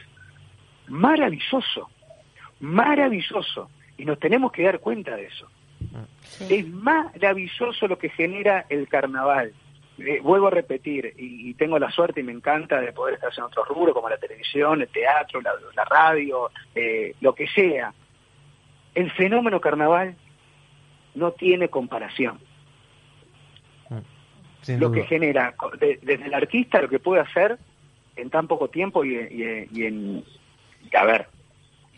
maravilloso, maravilloso. Y nos tenemos que dar cuenta de eso. Es maravilloso lo que genera el carnaval. Eh, vuelvo a repetir, y, y tengo la suerte y me encanta de poder estar en otros rubros como la televisión, el teatro, la, la radio, eh, lo que sea. El fenómeno carnaval no tiene comparación. Sin lo duda. que genera de- desde el artista lo que puede hacer en tan poco tiempo y, y- y en a ver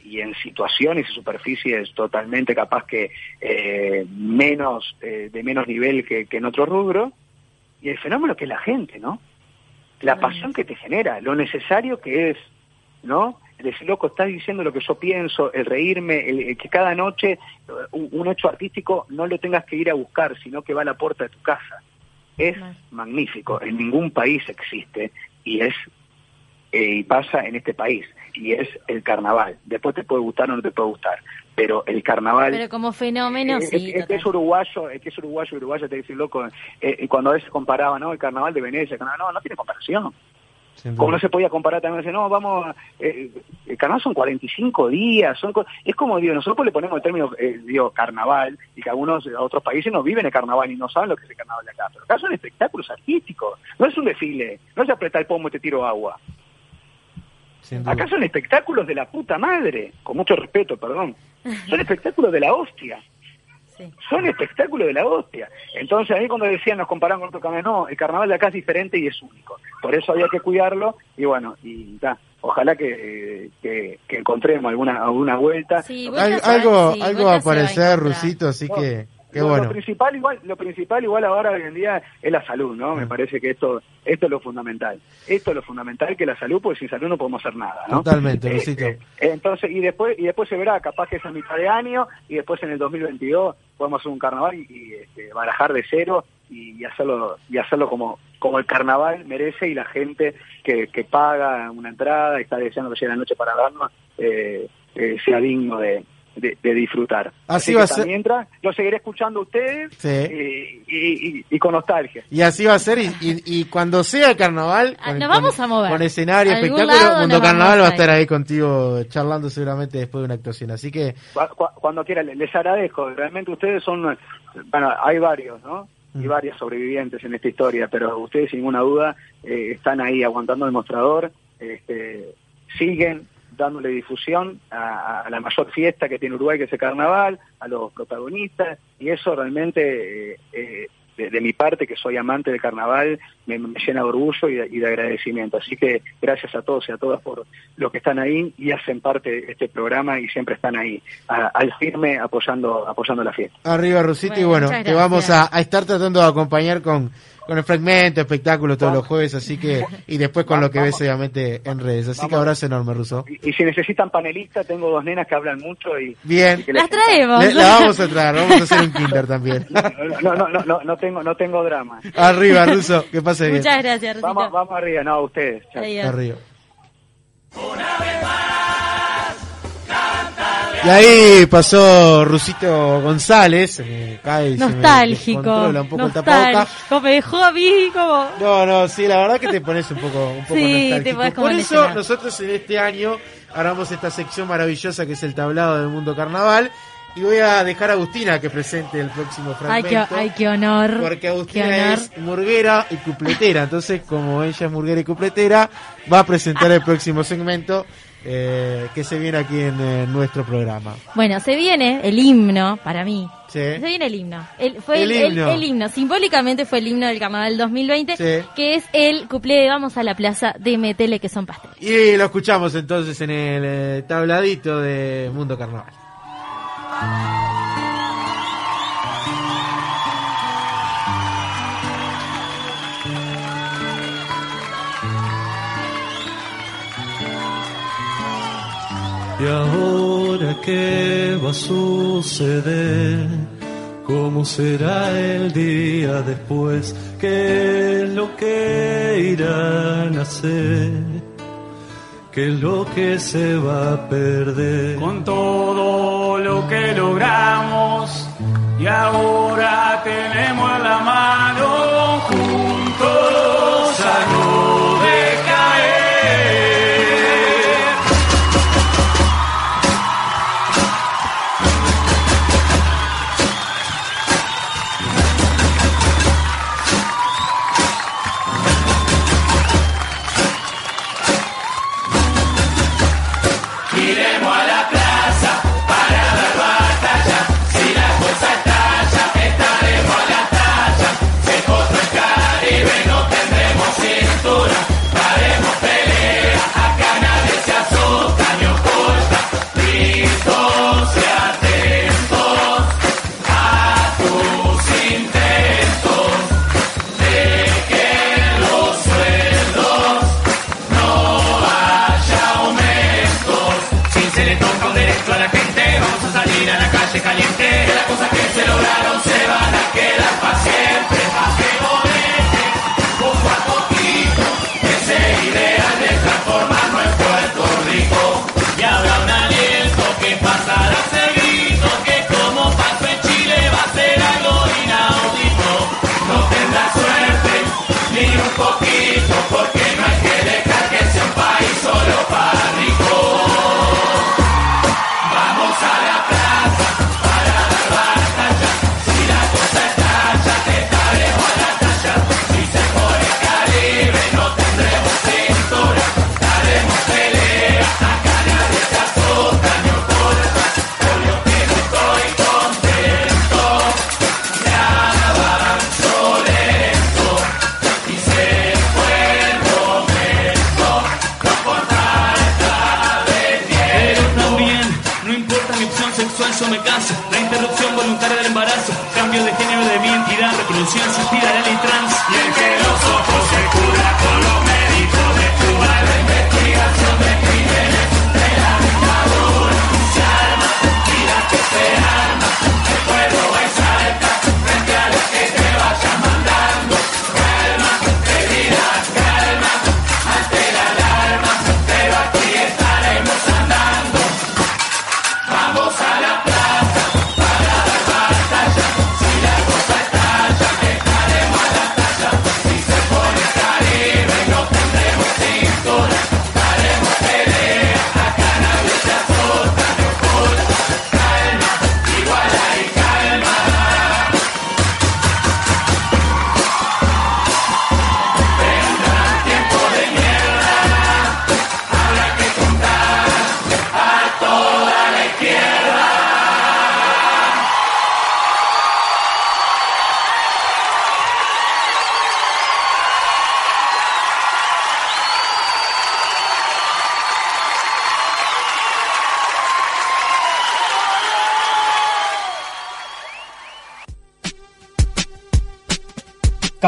y en situaciones y superficies totalmente capaz que eh, menos eh, de menos nivel que, que en otro rubro y el fenómeno que es la gente no la pasión que te genera lo necesario que es no el decir loco estás diciendo lo que yo pienso el reírme el, el que cada noche eh, un, un hecho artístico no lo tengas que ir a buscar sino que va a la puerta de tu casa. Es magnífico, en ningún país existe y es eh, y pasa en este país y es el carnaval. Después te puede gustar o no te puede gustar, pero el carnaval Pero como fenómeno, sí. el que es uruguayo, el que es uruguayo, uruguayo te dice loco, eh, y cuando a veces comparaba, ¿no? El carnaval de Venecia, el carnaval, no, no tiene comparación. Como no se podía comparar también, dice, no, vamos, a- eh, el carnaval son 45 días, son co- es como, digo, nosotros le ponemos el término, eh, digo, carnaval, y que algunos eh, otros países no viven el carnaval y no saben lo que es el carnaval de acá, pero acá son espectáculos artísticos, no es un desfile, no es apretar el pomo y te tiro agua. Acá son espectáculos de la puta madre, con mucho respeto, perdón. Son espectáculos de la hostia. Son espectáculos de la hostia. Entonces, a mí cuando decían nos comparan con otro carnaval, no, el carnaval de acá es diferente y es único. Por eso había que cuidarlo y bueno, y ta, ojalá que, que, que encontremos alguna alguna vuelta. Al- algo algo va a aparecer, Rusito, así que qué Lo- bueno. Lo principal igual, lo principal igual ahora hoy en día es la salud, ¿no? Mm. Me parece que esto esto es lo fundamental. Esto es lo fundamental que la salud, porque sin salud no podemos hacer nada, ¿no? Totalmente, Eh, eh, entonces y después y después se verá, capaz que es a mitad de año y después en el 2022 podemos hacer un carnaval y, y, este, barajar de cero y, y hacerlo y hacerlo como como el carnaval merece y la gente que, que paga una entrada y está deseando que llegue la noche para vernos eh, eh, sea digno de, de, de disfrutar. Así va a ser. Mientras lo seguiré escuchando a ustedes Sí. y, y- y- y con nostalgia. Y así va a ser, y, y- y cuando sea carnaval, con, Ah, nos con- vamos a mover. con escenario, espectáculo, Mundo nos Carnaval va a estar ahí contigo charlando seguramente después de una actuación. Así que, Cu- cu- Cuando quiera, les agradezco. Realmente ustedes son, bueno, hay varios, ¿no? Y varias sobrevivientes en esta historia, pero ustedes sin ninguna duda eh, están ahí aguantando el mostrador, este, siguen dándole difusión a, a la mayor fiesta que tiene Uruguay, que es el carnaval, a los protagonistas, y eso realmente, eh, eh, de, de mi parte, que soy amante del carnaval, me, me llena de orgullo y de, y de agradecimiento. Así que gracias a todos y a todas por los que están ahí y hacen parte de este programa y siempre están ahí, a- al firme, apoyando, apoyando la fiesta. arriba Rusito, y Bueno, te vamos a estar tratando de acompañar con, con el fragmento, espectáculo todos los jueves, así que, y después con lo que ves obviamente en redes. Así que abrazo enorme, Ruso. Y, y si necesitan panelistas, tengo dos nenas que hablan mucho y... Bien. y que les- Las traemos. Le- la vamos a traer, vamos a hacer un kinder también. No, no, no, no, no tengo, no tengo drama. Arriba, Ruso, que pase bien. Muchas gracias, Rosito. Vamos, vamos arriba, no, ustedes. Chao. Adiós. Arriba. Y ahí pasó Rusito González, me cae y se me Nostálgico. descontrola un poco el. Nostálgico. Me dejó a mí como. No, no, sí, la verdad que te pones un poco, un poco Sí, nostálgico. te como Por eso nosotros en este año haremos esta sección maravillosa que es el tablado del mundo carnaval. Y voy a dejar a Agustina que presente el próximo Ay, fragmento. qué, ay, qué honor. Porque Agustina honor. es murguera y cupletera. Entonces, como ella es murguera y cupletera, va a presentar el próximo segmento eh, que se viene aquí en eh, nuestro programa. Bueno, se viene el himno para mí. Sí. Se viene el himno. El, fue El el, el- himno. el himno. Simbólicamente fue el himno del carnaval 2020, Sí. que es el cuplé de Vamos a la Plaza de Metele, que son pasteles. Y lo escuchamos entonces en el eh, tabladito de Mundo Carnaval. ¿Y ahora qué va a suceder? ¿Cómo será el día después? ¿Qué es lo que irán a hacer? ¿Qué es lo que se va a perder? Con todo lo que logramos y ahora tenemos en la mano se lograron identidad,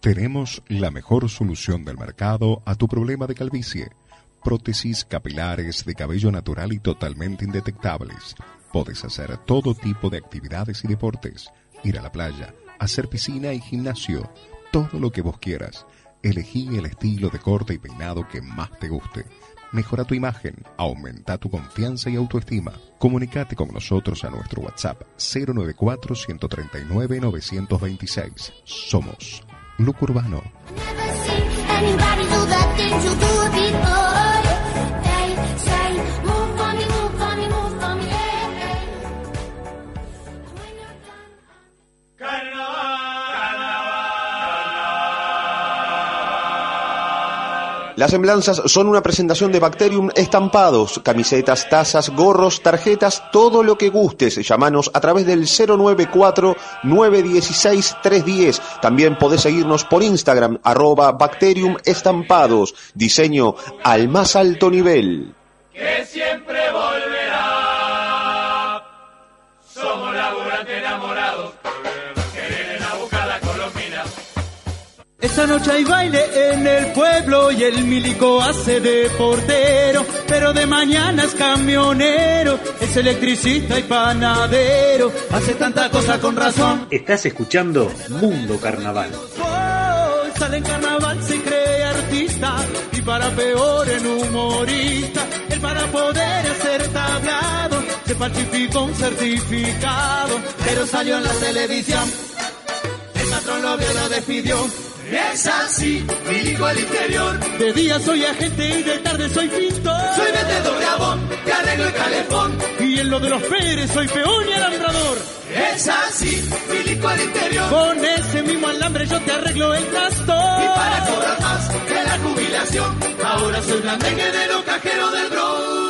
Tenemos la mejor solución del mercado a tu problema de calvicie. Prótesis capilares de cabello natural y totalmente indetectables. Puedes hacer todo tipo de actividades y deportes. Ir a la playa, hacer piscina y gimnasio. Todo lo que vos quieras. Elegí el estilo de corte y peinado que más te guste. Mejora tu imagen, aumenta tu confianza y autoestima. Comunicate con nosotros a nuestro WhatsApp 094 139 926. Somos Look Urbano. Las semblanzas son una presentación de Bacterium estampados, camisetas, tazas, gorros, tarjetas, todo lo que gustes. Llámanos a través del 094-916-310. También podés seguirnos por Instagram, arroba Bacterium estampados. Diseño al más alto nivel. que siempre. Esta noche hay baile en el pueblo y el milico hace de portero, pero de mañana es camionero, es electricista y panadero, hace tanta cosa con razón. Estás escuchando Mundo Carnaval. Oh, sale en carnaval, se cree artista y para peor en humorista. Él para poder hacer tablado se falsificó un certificado, pero salió en la televisión. El patrón lo vio, lo despidió. Es así, milico al interior. De día soy agente y de tarde soy pintor. Soy vendedor de abón, te arreglo el calefón. Y en lo de los Pérez soy peón y alambrador. Es así, milico al interior. Con ese mismo alambre yo te arreglo el trastor. Y para cobrar más de la jubilación, ahora soy blandengue de los cajeros del Bronx.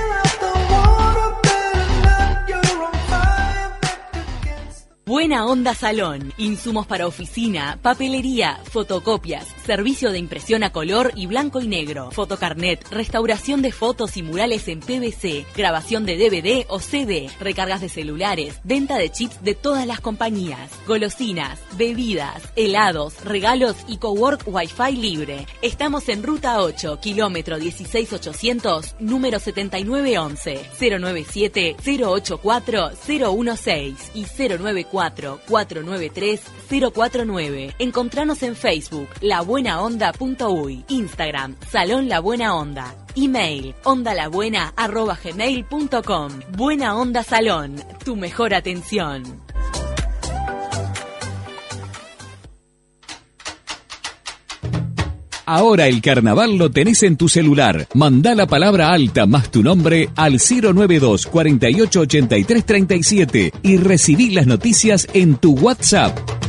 Buena Onda Salón, insumos para oficina, papelería, fotocopias, servicio de impresión a color y blanco y negro, fotocarnet, restauración de fotos y murales en PVC, grabación de DVD o CD, recargas de celulares, venta de chips de todas las compañías, golosinas, bebidas, helados, regalos y cowork Wi-Fi libre. Estamos en Ruta 8, kilómetro 16800, número 7911, 097 084 016 y 094 493 049. Encontranos en Facebook labuenaonda.uy, Instagram Salón La Buena Onda, email ondalabuena@gmail.com. Buena Onda Salón, tu mejor atención. Ahora el carnaval lo tenés en tu celular. Mandá la palabra alta más tu nombre al 092 48 83 37 y recibí las noticias en tu WhatsApp.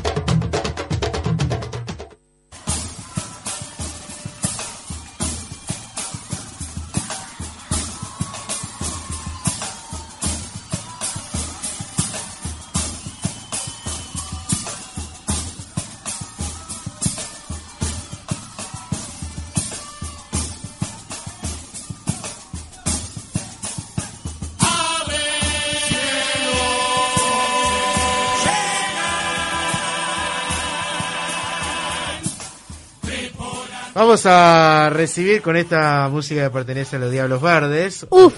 Vamos a recibir con esta música que pertenece a los Diablos Verdes. Uf,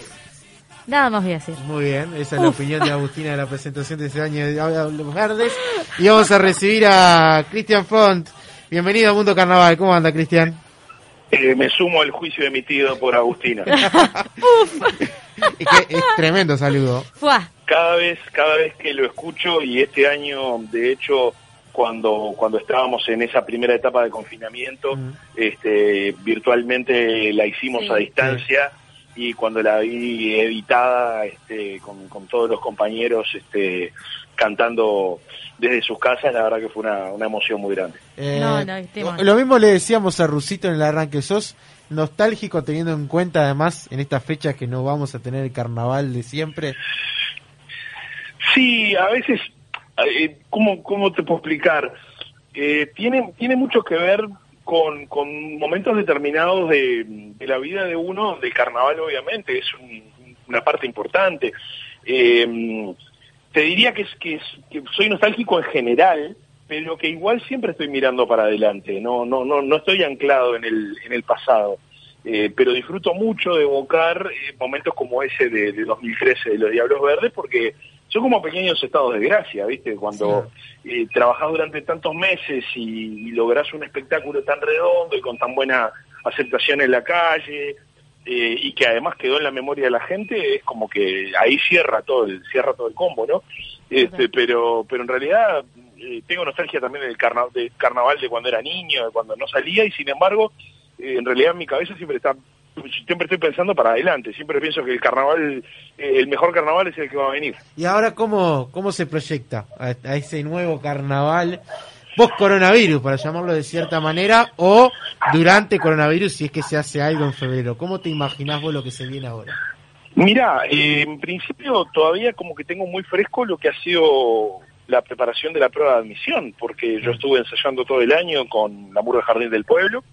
nada más voy a decir. Muy bien, esa es la Uf. opinión de Agustina de la presentación de ese año de Diablos Verdes. Y vamos a recibir a Cristian Font. Bienvenido a Mundo Carnaval. ¿Cómo anda, Cristian? Eh, me sumo al juicio emitido por Agustina. Es que es tremendo saludo. Fuá. Cada vez, cada vez que lo escucho y este año, de hecho, cuando cuando estábamos en esa primera etapa de confinamiento, este, virtualmente la hicimos Sí. a distancia y cuando la vi editada, este, con, con todos los compañeros, este, cantando desde sus casas, la verdad que fue una, una emoción muy grande. Eh, No, no, este lo- mismo le decíamos a Rusito en el arranque. ¿Sos nostálgico teniendo en cuenta, además, en estas fechas que no vamos a tener el carnaval de siempre? Sí, a veces, ¿cómo, ¿cómo te puedo explicar? Eh, tiene, tiene mucho que ver con, con momentos determinados de, de la vida de uno, del carnaval obviamente, es un- una parte importante. Eh, te diría que, es, que, es, que soy nostálgico en general, pero que igual siempre estoy mirando para adelante, no, no, no, no estoy anclado en el, en el pasado. Eh, pero disfruto mucho de evocar eh, momentos como ese de, de 2013 de los Diablos Verdes porque son como pequeños estados de gracia, ¿viste? Cuando eh, trabajás durante tantos meses y, y lográs un espectáculo tan redondo y con tan buena aceptación en la calle eh, y que además quedó en la memoria de la gente, es como que ahí cierra todo el cierra todo el combo, ¿no? Este, pero pero en realidad eh, tengo nostalgia también del carna del carnaval de cuando era niño, de cuando no salía y sin embargo eh, en realidad en mi cabeza siempre está siempre estoy pensando para adelante, siempre pienso que el carnaval eh, el mejor carnaval es el que va a venir. ¿Y ahora cómo, cómo se proyecta a, a ese nuevo carnaval post-coronavirus, para llamarlo de cierta manera, o durante coronavirus si es que se hace algo en febrero? ¿Cómo te imaginás vos lo que se viene ahora? Mira, eh, en principio todavía como que tengo muy fresco lo que ha sido la preparación de la prueba de admisión, porque yo estuve ensayando todo el año con la Muro del Jardín del Pueblo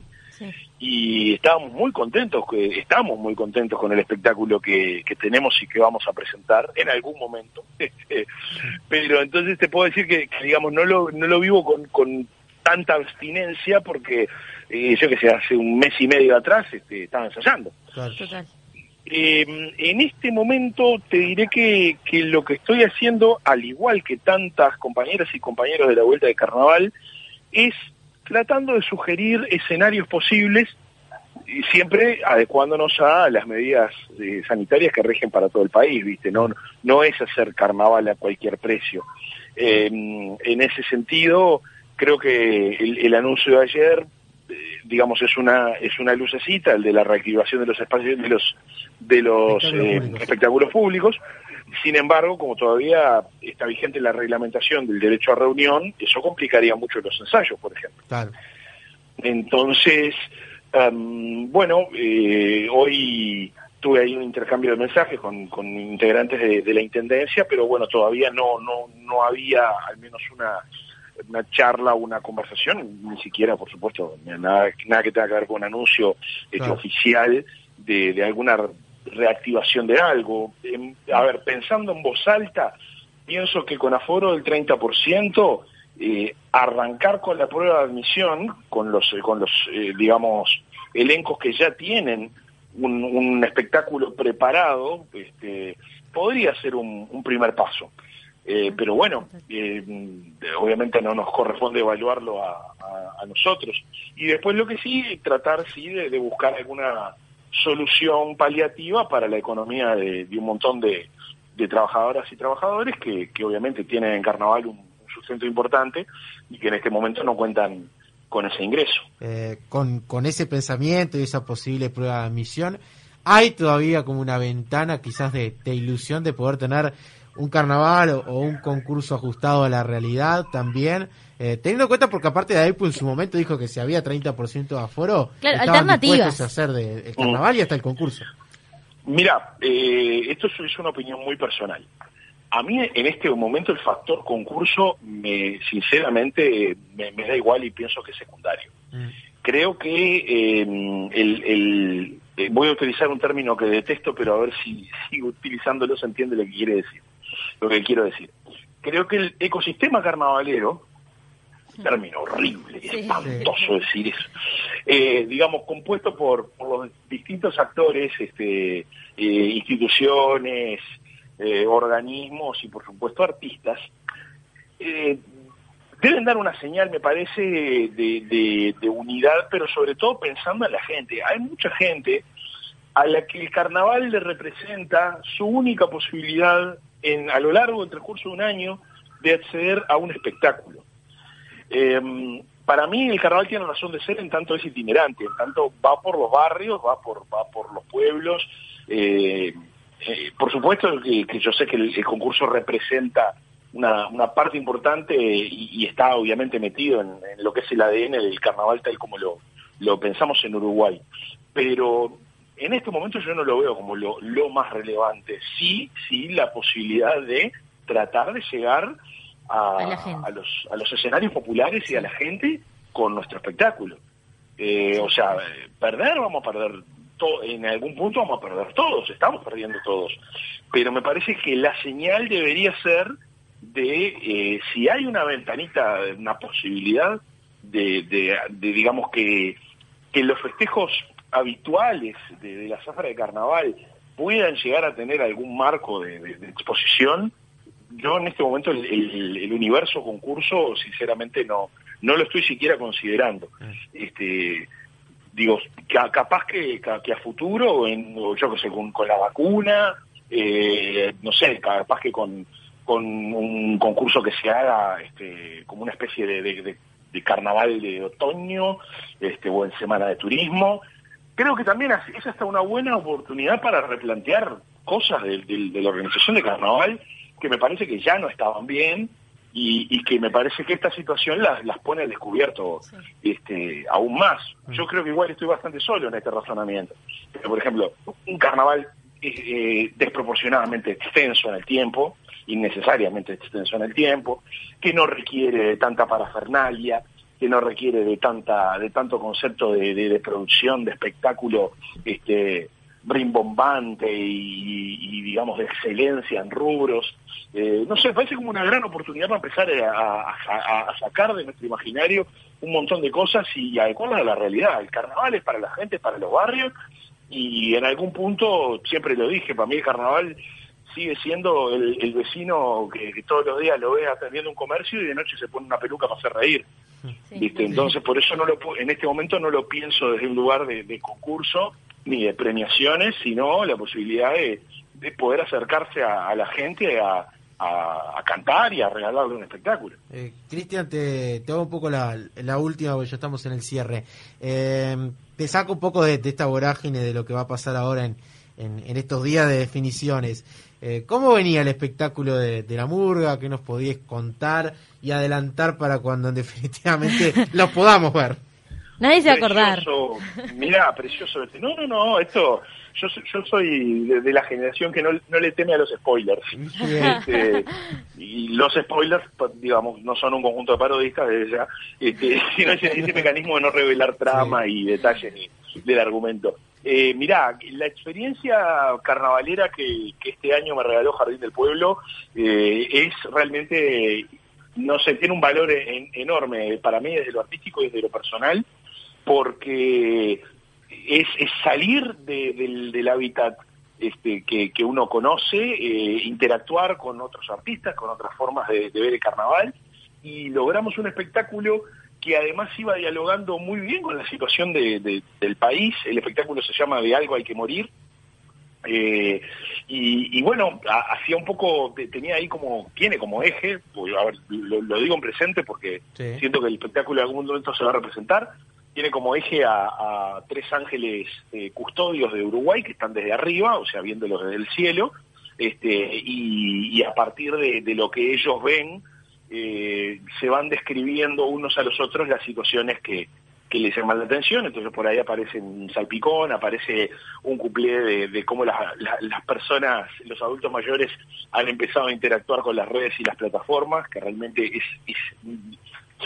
y estábamos muy contentos, que estamos muy contentos con el espectáculo que, que tenemos y que vamos a presentar en algún momento. Pero entonces te puedo decir que, que, digamos, no lo, no lo vivo con, con tanta abstinencia porque eh, yo que sé, hace un mes y medio atrás este, estaba ensayando. Total. Eh, en este momento te diré que, que lo que estoy haciendo, al igual que tantas compañeras y compañeros de la Vuelta de Carnaval, es tratando de sugerir escenarios posibles y siempre adecuándonos a las medidas eh, sanitarias que rigen para todo el país, ¿viste? No, no es hacer carnaval a cualquier precio. Eh, en ese sentido, creo que el, el anuncio de ayer eh, digamos es una es una lucecita el de la reactivación de los espacios de los de los Espectáculos eh, espectáculos públicos sin embargo como todavía está vigente la reglamentación del derecho a reunión eso complicaría mucho los ensayos por ejemplo Claro. entonces am, bueno eh, hoy tuve ahí un intercambio de mensajes con, con integrantes de, de la intendencia pero bueno todavía no no no había al menos una una charla o una conversación, ni siquiera, por supuesto, nada, nada que tenga que ver con un anuncio este, Claro. oficial de, de alguna reactivación de algo. Em, a ver, pensando en voz alta, pienso que con aforo del 30%, eh, arrancar con la prueba de admisión, con los, con los eh, digamos, elencos que ya tienen un, un espectáculo preparado, este, podría ser un, un primer paso. Eh, pero bueno, eh, obviamente no nos corresponde evaluarlo a, a- a nosotros. Y después lo que sí, tratar sí de, de buscar alguna solución paliativa para la economía de, un montón de, de trabajadoras y trabajadores que, obviamente tienen en Carnaval un, sustento importante y que en este momento no cuentan con ese ingreso. Eh, con, ese pensamiento y esa posible prueba de admisión, hay todavía como una ventana quizás de, ilusión de poder tener un carnaval o un concurso ajustado a la realidad también, eh, teniendo en cuenta porque aparte de Apple en su momento dijo que si había 30% de aforo, Claro, estaban alternativas. a hacer de- el carnaval y hasta el concurso. Mira, eh, esto es, es una opinión muy personal. A mí en este momento el factor concurso, me, sinceramente, me, me da igual y pienso que es secundario. Creo que eh, el, el- eh, voy a utilizar un término que detesto, pero a ver si sigo utilizándolo se entiende lo que quiere decir, lo que quiero decir. Creo que el ecosistema carnavalero término horrible, espantoso decir eso, eh, digamos, compuesto por, por los distintos actores, este, eh, instituciones, eh, organismos y por supuesto artistas, deben dar una señal, me parece, de, de- de unidad, pero sobre todo pensando en la gente. Hay mucha gente a la que el carnaval le representa su única posibilidad en, a lo largo del transcurso de un año de acceder a un espectáculo. Eh, para mí el carnaval tiene razón de ser en tanto es itinerante, en tanto va por los barrios, va por, va por los pueblos. eh, eh, por supuesto que, yo sé que el, concurso representa una, una parte importante y, y está obviamente metido en, en lo que es el ADN del carnaval tal como lo, lo pensamos en Uruguay. Pero en este momento yo no lo veo como lo, lo más relevante. Sí, sí, la posibilidad de tratar de llegar a, A los, a los escenarios populares y a la gente con nuestro espectáculo. Eh, o sea, perder, vamos a perder to- en algún punto vamos a perder todos, estamos perdiendo todos. Pero me parece que la señal debería ser de eh, si hay una ventanita, una posibilidad de, de, de, digamos que, que los festejos habituales de, de la zafra de carnaval puedan llegar a tener algún marco de exposición, yo en este momento el, el- el universo concurso sinceramente no no lo estoy siquiera considerando. Este digo ca- capaz que, que a futuro en, yo que sé con, con la vacuna eh, no sé capaz que con con un concurso que se haga este como una especie de, de- de- de carnaval de otoño este o en semana de turismo. Creo que también es hasta una buena oportunidad para replantear cosas de la organización de carnaval que me parece que ya no estaban bien y, y que me parece que esta situación las, las pone al descubierto este, aún más. Yo creo que igual estoy bastante solo en este razonamiento. Pero, por ejemplo, un carnaval eh, desproporcionadamente extenso en el tiempo, innecesariamente extenso en el tiempo, que no requiere de tanta parafernalia, que no requiere de tanta de tanto concepto de, de- de producción de espectáculo este rimbombante y, y, digamos de excelencia en rubros. Eh, no sé parece como una gran oportunidad para empezar a, a- a sacar de nuestro imaginario un montón de cosas y adecuarlas a la realidad. El carnaval es para la gente para los barrios y en algún punto siempre lo dije para mí el carnaval sigue siendo el, el vecino que, que todos los días lo ve atendiendo un comercio y de noche se pone una peluca para hacer reír. ¿viste? Entonces, por eso no lo en este momento no lo pienso desde un lugar de, de concurso ni de premiaciones, sino la posibilidad de, de poder acercarse a, a la gente a, a- cantar y a regalarle un espectáculo. Eh, Cristian, te, te hago un poco la, la última, porque ya estamos en el cierre. Eh, te saco un poco de, esta vorágine de lo que va a pasar ahora en, en, en estos días de definiciones. Eh, ¿Cómo venía el espectáculo de, de la murga? ¿Qué nos podías contar y adelantar para cuando definitivamente lo podamos ver? Nadie se va a acordar. Mirá, precioso. este. No, no, no, esto, yo, soy- yo soy de, de la generación que no, no le teme a los spoilers. Este, y los spoilers, digamos, no son un conjunto de parodistas desde ya, este, sino ese, ese mecanismo de no revelar trama y detalles ni- del argumento. Eh, mirá, la experiencia carnavalera que, que este año me regaló Jardín del Pueblo eh, es realmente, no sé, tiene un valor en- enorme para mí desde lo artístico y desde lo personal, porque es, es salir de- del, del hábitat este, que, que uno conoce, eh, interactuar con otros artistas, con otras formas de, de ver el carnaval, y logramos un espectáculo que además iba dialogando muy bien con la situación de- de- del país. El espectáculo se llama De algo hay que morir. Eh, y, y bueno, ha- hacía un poco, te- tenía ahí como, tiene como eje, pues, a ver, lo, lo digo en presente porque Sí. siento que el espectáculo en algún momento se va a representar, tiene como eje a, a tres ángeles eh, custodios de Uruguay que están desde arriba, o sea, viéndolos desde el cielo, este, y, a partir de, lo que ellos ven, eh, se van describiendo unos a los otros las situaciones que, les llaman la atención, entonces por ahí aparece un salpicón, aparece un cuplé de, cómo las- la- las personas, los adultos mayores han empezado a interactuar con las redes y las plataformas, que realmente es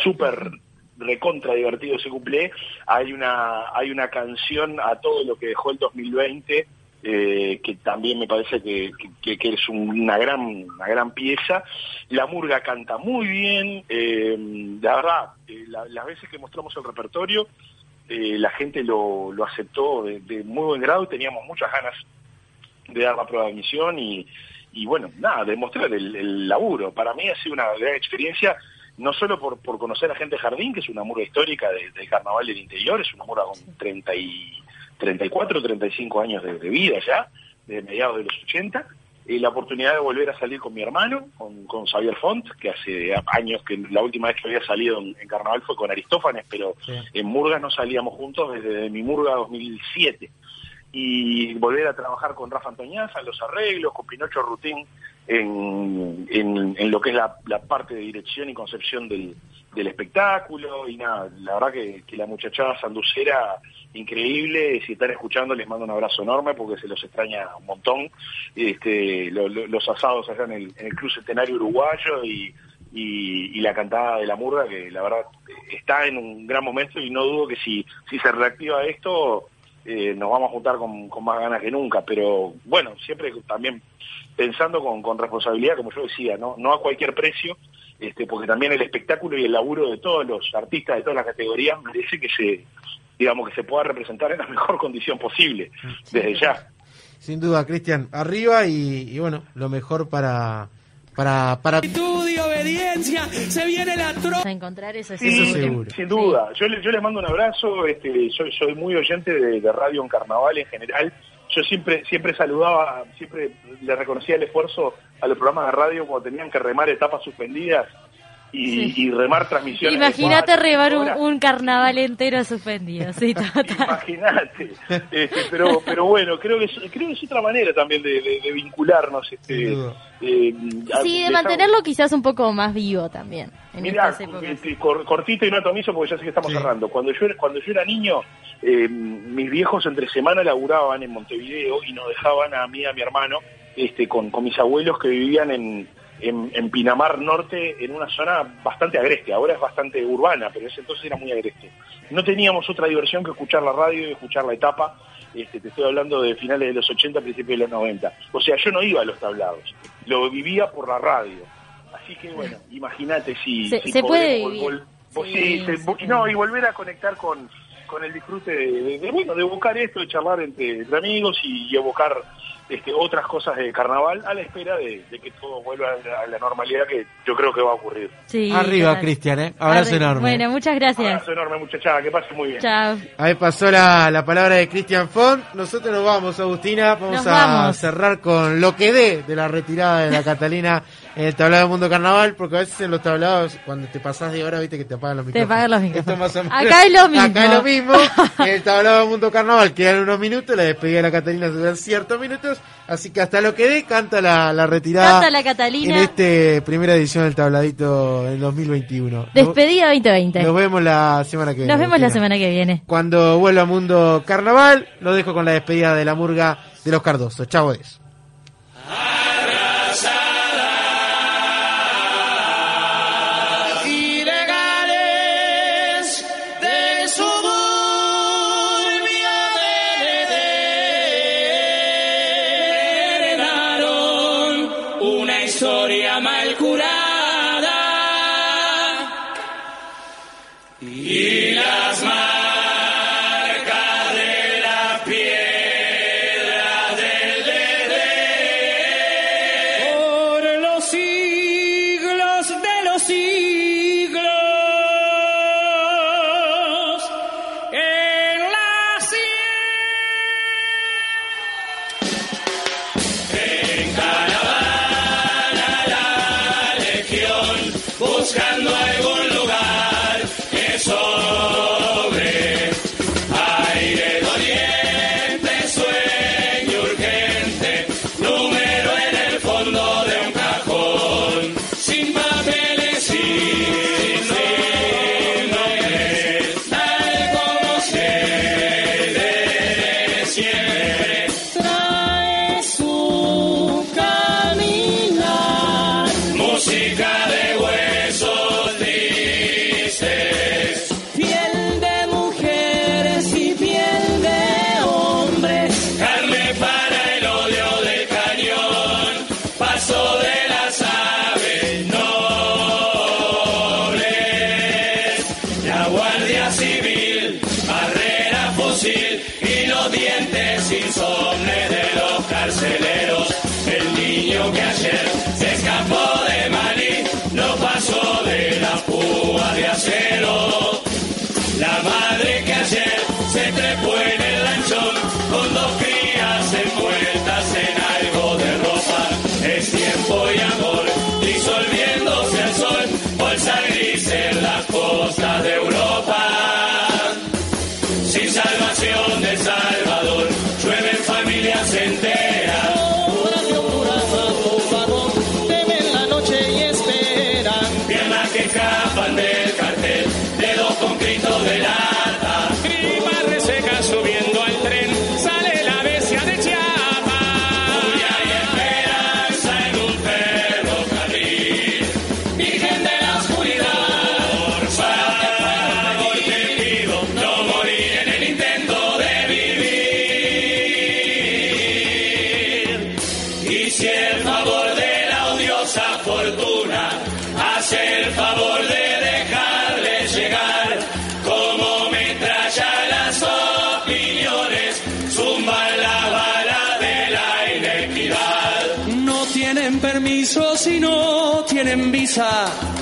súper recontra divertido ese cuplé. Hay una, hay una canción a todo lo que dejó el 2020, eh, que también me parece que, que- es una gran, una gran pieza. La murga canta muy bien, eh, la verdad, eh, la- las veces que mostramos el repertorio, eh, la gente lo, lo aceptó de, de muy buen grado y teníamos muchas ganas de dar la prueba de admisión y, y bueno, nada, demostrar el, el laburo. Para mí ha sido una gran experiencia, no solo por, por conocer a gente de Jardín, que es una murga histórica de- del carnaval del interior, es una murga con 30 y, 34, 35 años de, de vida ya, de mediados de los 80, y la oportunidad de volver a salir con mi hermano, con, con Xavier Font, que hace años que la última vez que había salido en, en carnaval fue con Aristófanes, pero en Murga no salíamos juntos desde mi Murga 2007 y volver a trabajar con Rafa Antoñaza los arreglos, con Pinocho Rutín en, en, lo que es la, la parte de dirección y concepción del, del espectáculo. Y nada, la verdad que, que la muchachada sanducera increíble, si están escuchando les mando un abrazo enorme porque se los extraña un montón, este, lo- lo- los asados allá en el, en el Centenario Uruguayo y, y, y la cantada de la murga que la verdad está en un gran momento y no dudo que si, si se reactiva esto eh, nos vamos a juntar con, con más ganas que nunca, pero bueno, siempre también pensando con, con responsabilidad, como yo decía, no, no a cualquier precio, este, porque también el espectáculo y el laburo de todos los artistas de todas las categorías merece que se, digamos, que se pueda representar en la mejor condición posible, desde ya. Sin duda, Cristian, arriba y, y bueno, lo mejor para para para Actitud y obediencia, se viene la tropa. A encontrar eso, Sí, seguro. sin duda. Yo, le- yo les mando un abrazo, este, soy, soy muy oyente de, de radio en carnaval en general. Yo siempre siempre saludaba, siempre le reconocía el esfuerzo a los programas de radio cuando tenían que remar etapas suspendidas y, y remar transmisiones. Imagínate cinco un, carnaval entero suspendido. Sí. Imagínate. Este, pero, pero bueno, creo que es, creo que es otra manera también de, de- de vincularnos. Este, eh, a- Sí, de mantenerlo quizás un poco más vivo también. En Mirá, estas épocas. este, cor- cortito y no atomizo porque ya sé que estamos cerrando. Cuando yo, era- cuando yo era niño, eh, mis viejos entre semana laburaban en Montevideo y nos dejaban a mí y a mi hermano este, con, con mis abuelos que vivían en, en, en Pinamar Norte, en una zona bastante agreste. Ahora es bastante urbana, pero ese entonces era muy agreste. No teníamos otra diversión que escuchar la radio y escuchar la etapa. Este, te estoy hablando de finales de los 80, principios de los 90. O sea, yo no iba a los tablados, lo vivía por la radio. Así que bueno, imagínate si... Se- si se puede vivir. vol- vol- Sí, sí, se- sí. no, y volver a conectar con, con el disfrute de, de- de, bueno, de evocar esto, de charlar entre, entre amigos y, y evocar este, otras cosas de carnaval a la espera de, de que todo vuelva a la, a la normalidad que yo creo que va a ocurrir. Sí, arriba. Cristian, ¿eh? Abrazo Arre- enorme. Bueno, muchas gracias. Abrazo enorme, muchachada, que pase muy bien. Chao. Ahí pasó la, la palabra de Cristian Font. Nosotros nos vamos, Agustina. Vamos Nos a vamos. cerrar con lo que dé de la retirada de la Catalina en el tablado del Mundo Carnaval, porque a veces en los tablados, cuando te pasás de hora, viste que te apagan los Te micrófonos. apagan los micrófonos. Acá es lo mismo. Acá es lo mismo. En el tablado del Mundo Carnaval quedan unos minutos, la despedida de la Catalina duran ciertos minutos, así que hasta lo que dé canta la, la retirada Canta la Catalina. en este primera edición del tabladito en 2021. Despedida 2020. Nos vemos la semana que viene. Nos vemos la semana que viene. Cuando vuelva a Mundo Carnaval, lo dejo con la despedida de la murga de los Cardosos. Chau, es.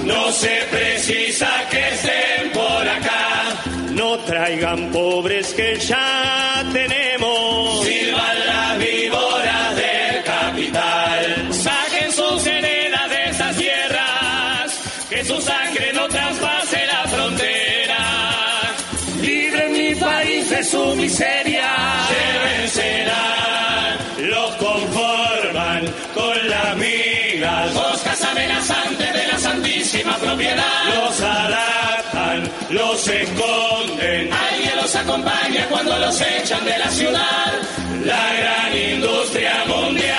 No se precisa que estén por acá. No traigan pobres que ya tenemos. Sirvan las víboras del capital. Saquen sus heredas de esas tierras, que su sangre no traspase la frontera. Libren mi país de su miseria. Propiedad. Los adaptan, los esconden. Alguien los acompaña cuando los echan de la ciudad. La gran industria mundial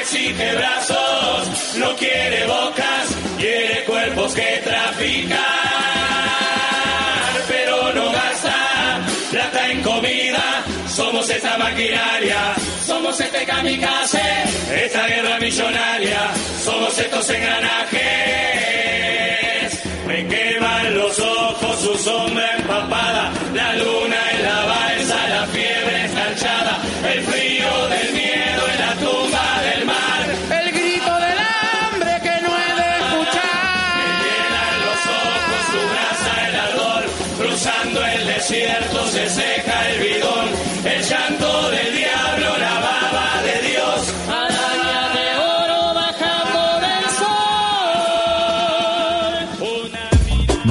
exige brazos, no quiere bocas, quiere cuerpos que traficar, plata en comida. Somos esta maquinaria, Somos este kamikaze. esta guerra millonaria, somos estos engranajes. Me queman los ojos, su sombra empapada, la luna en la balsa, la fiebre escarchada, el frío del miedo en la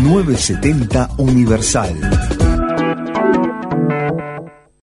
970 Universal.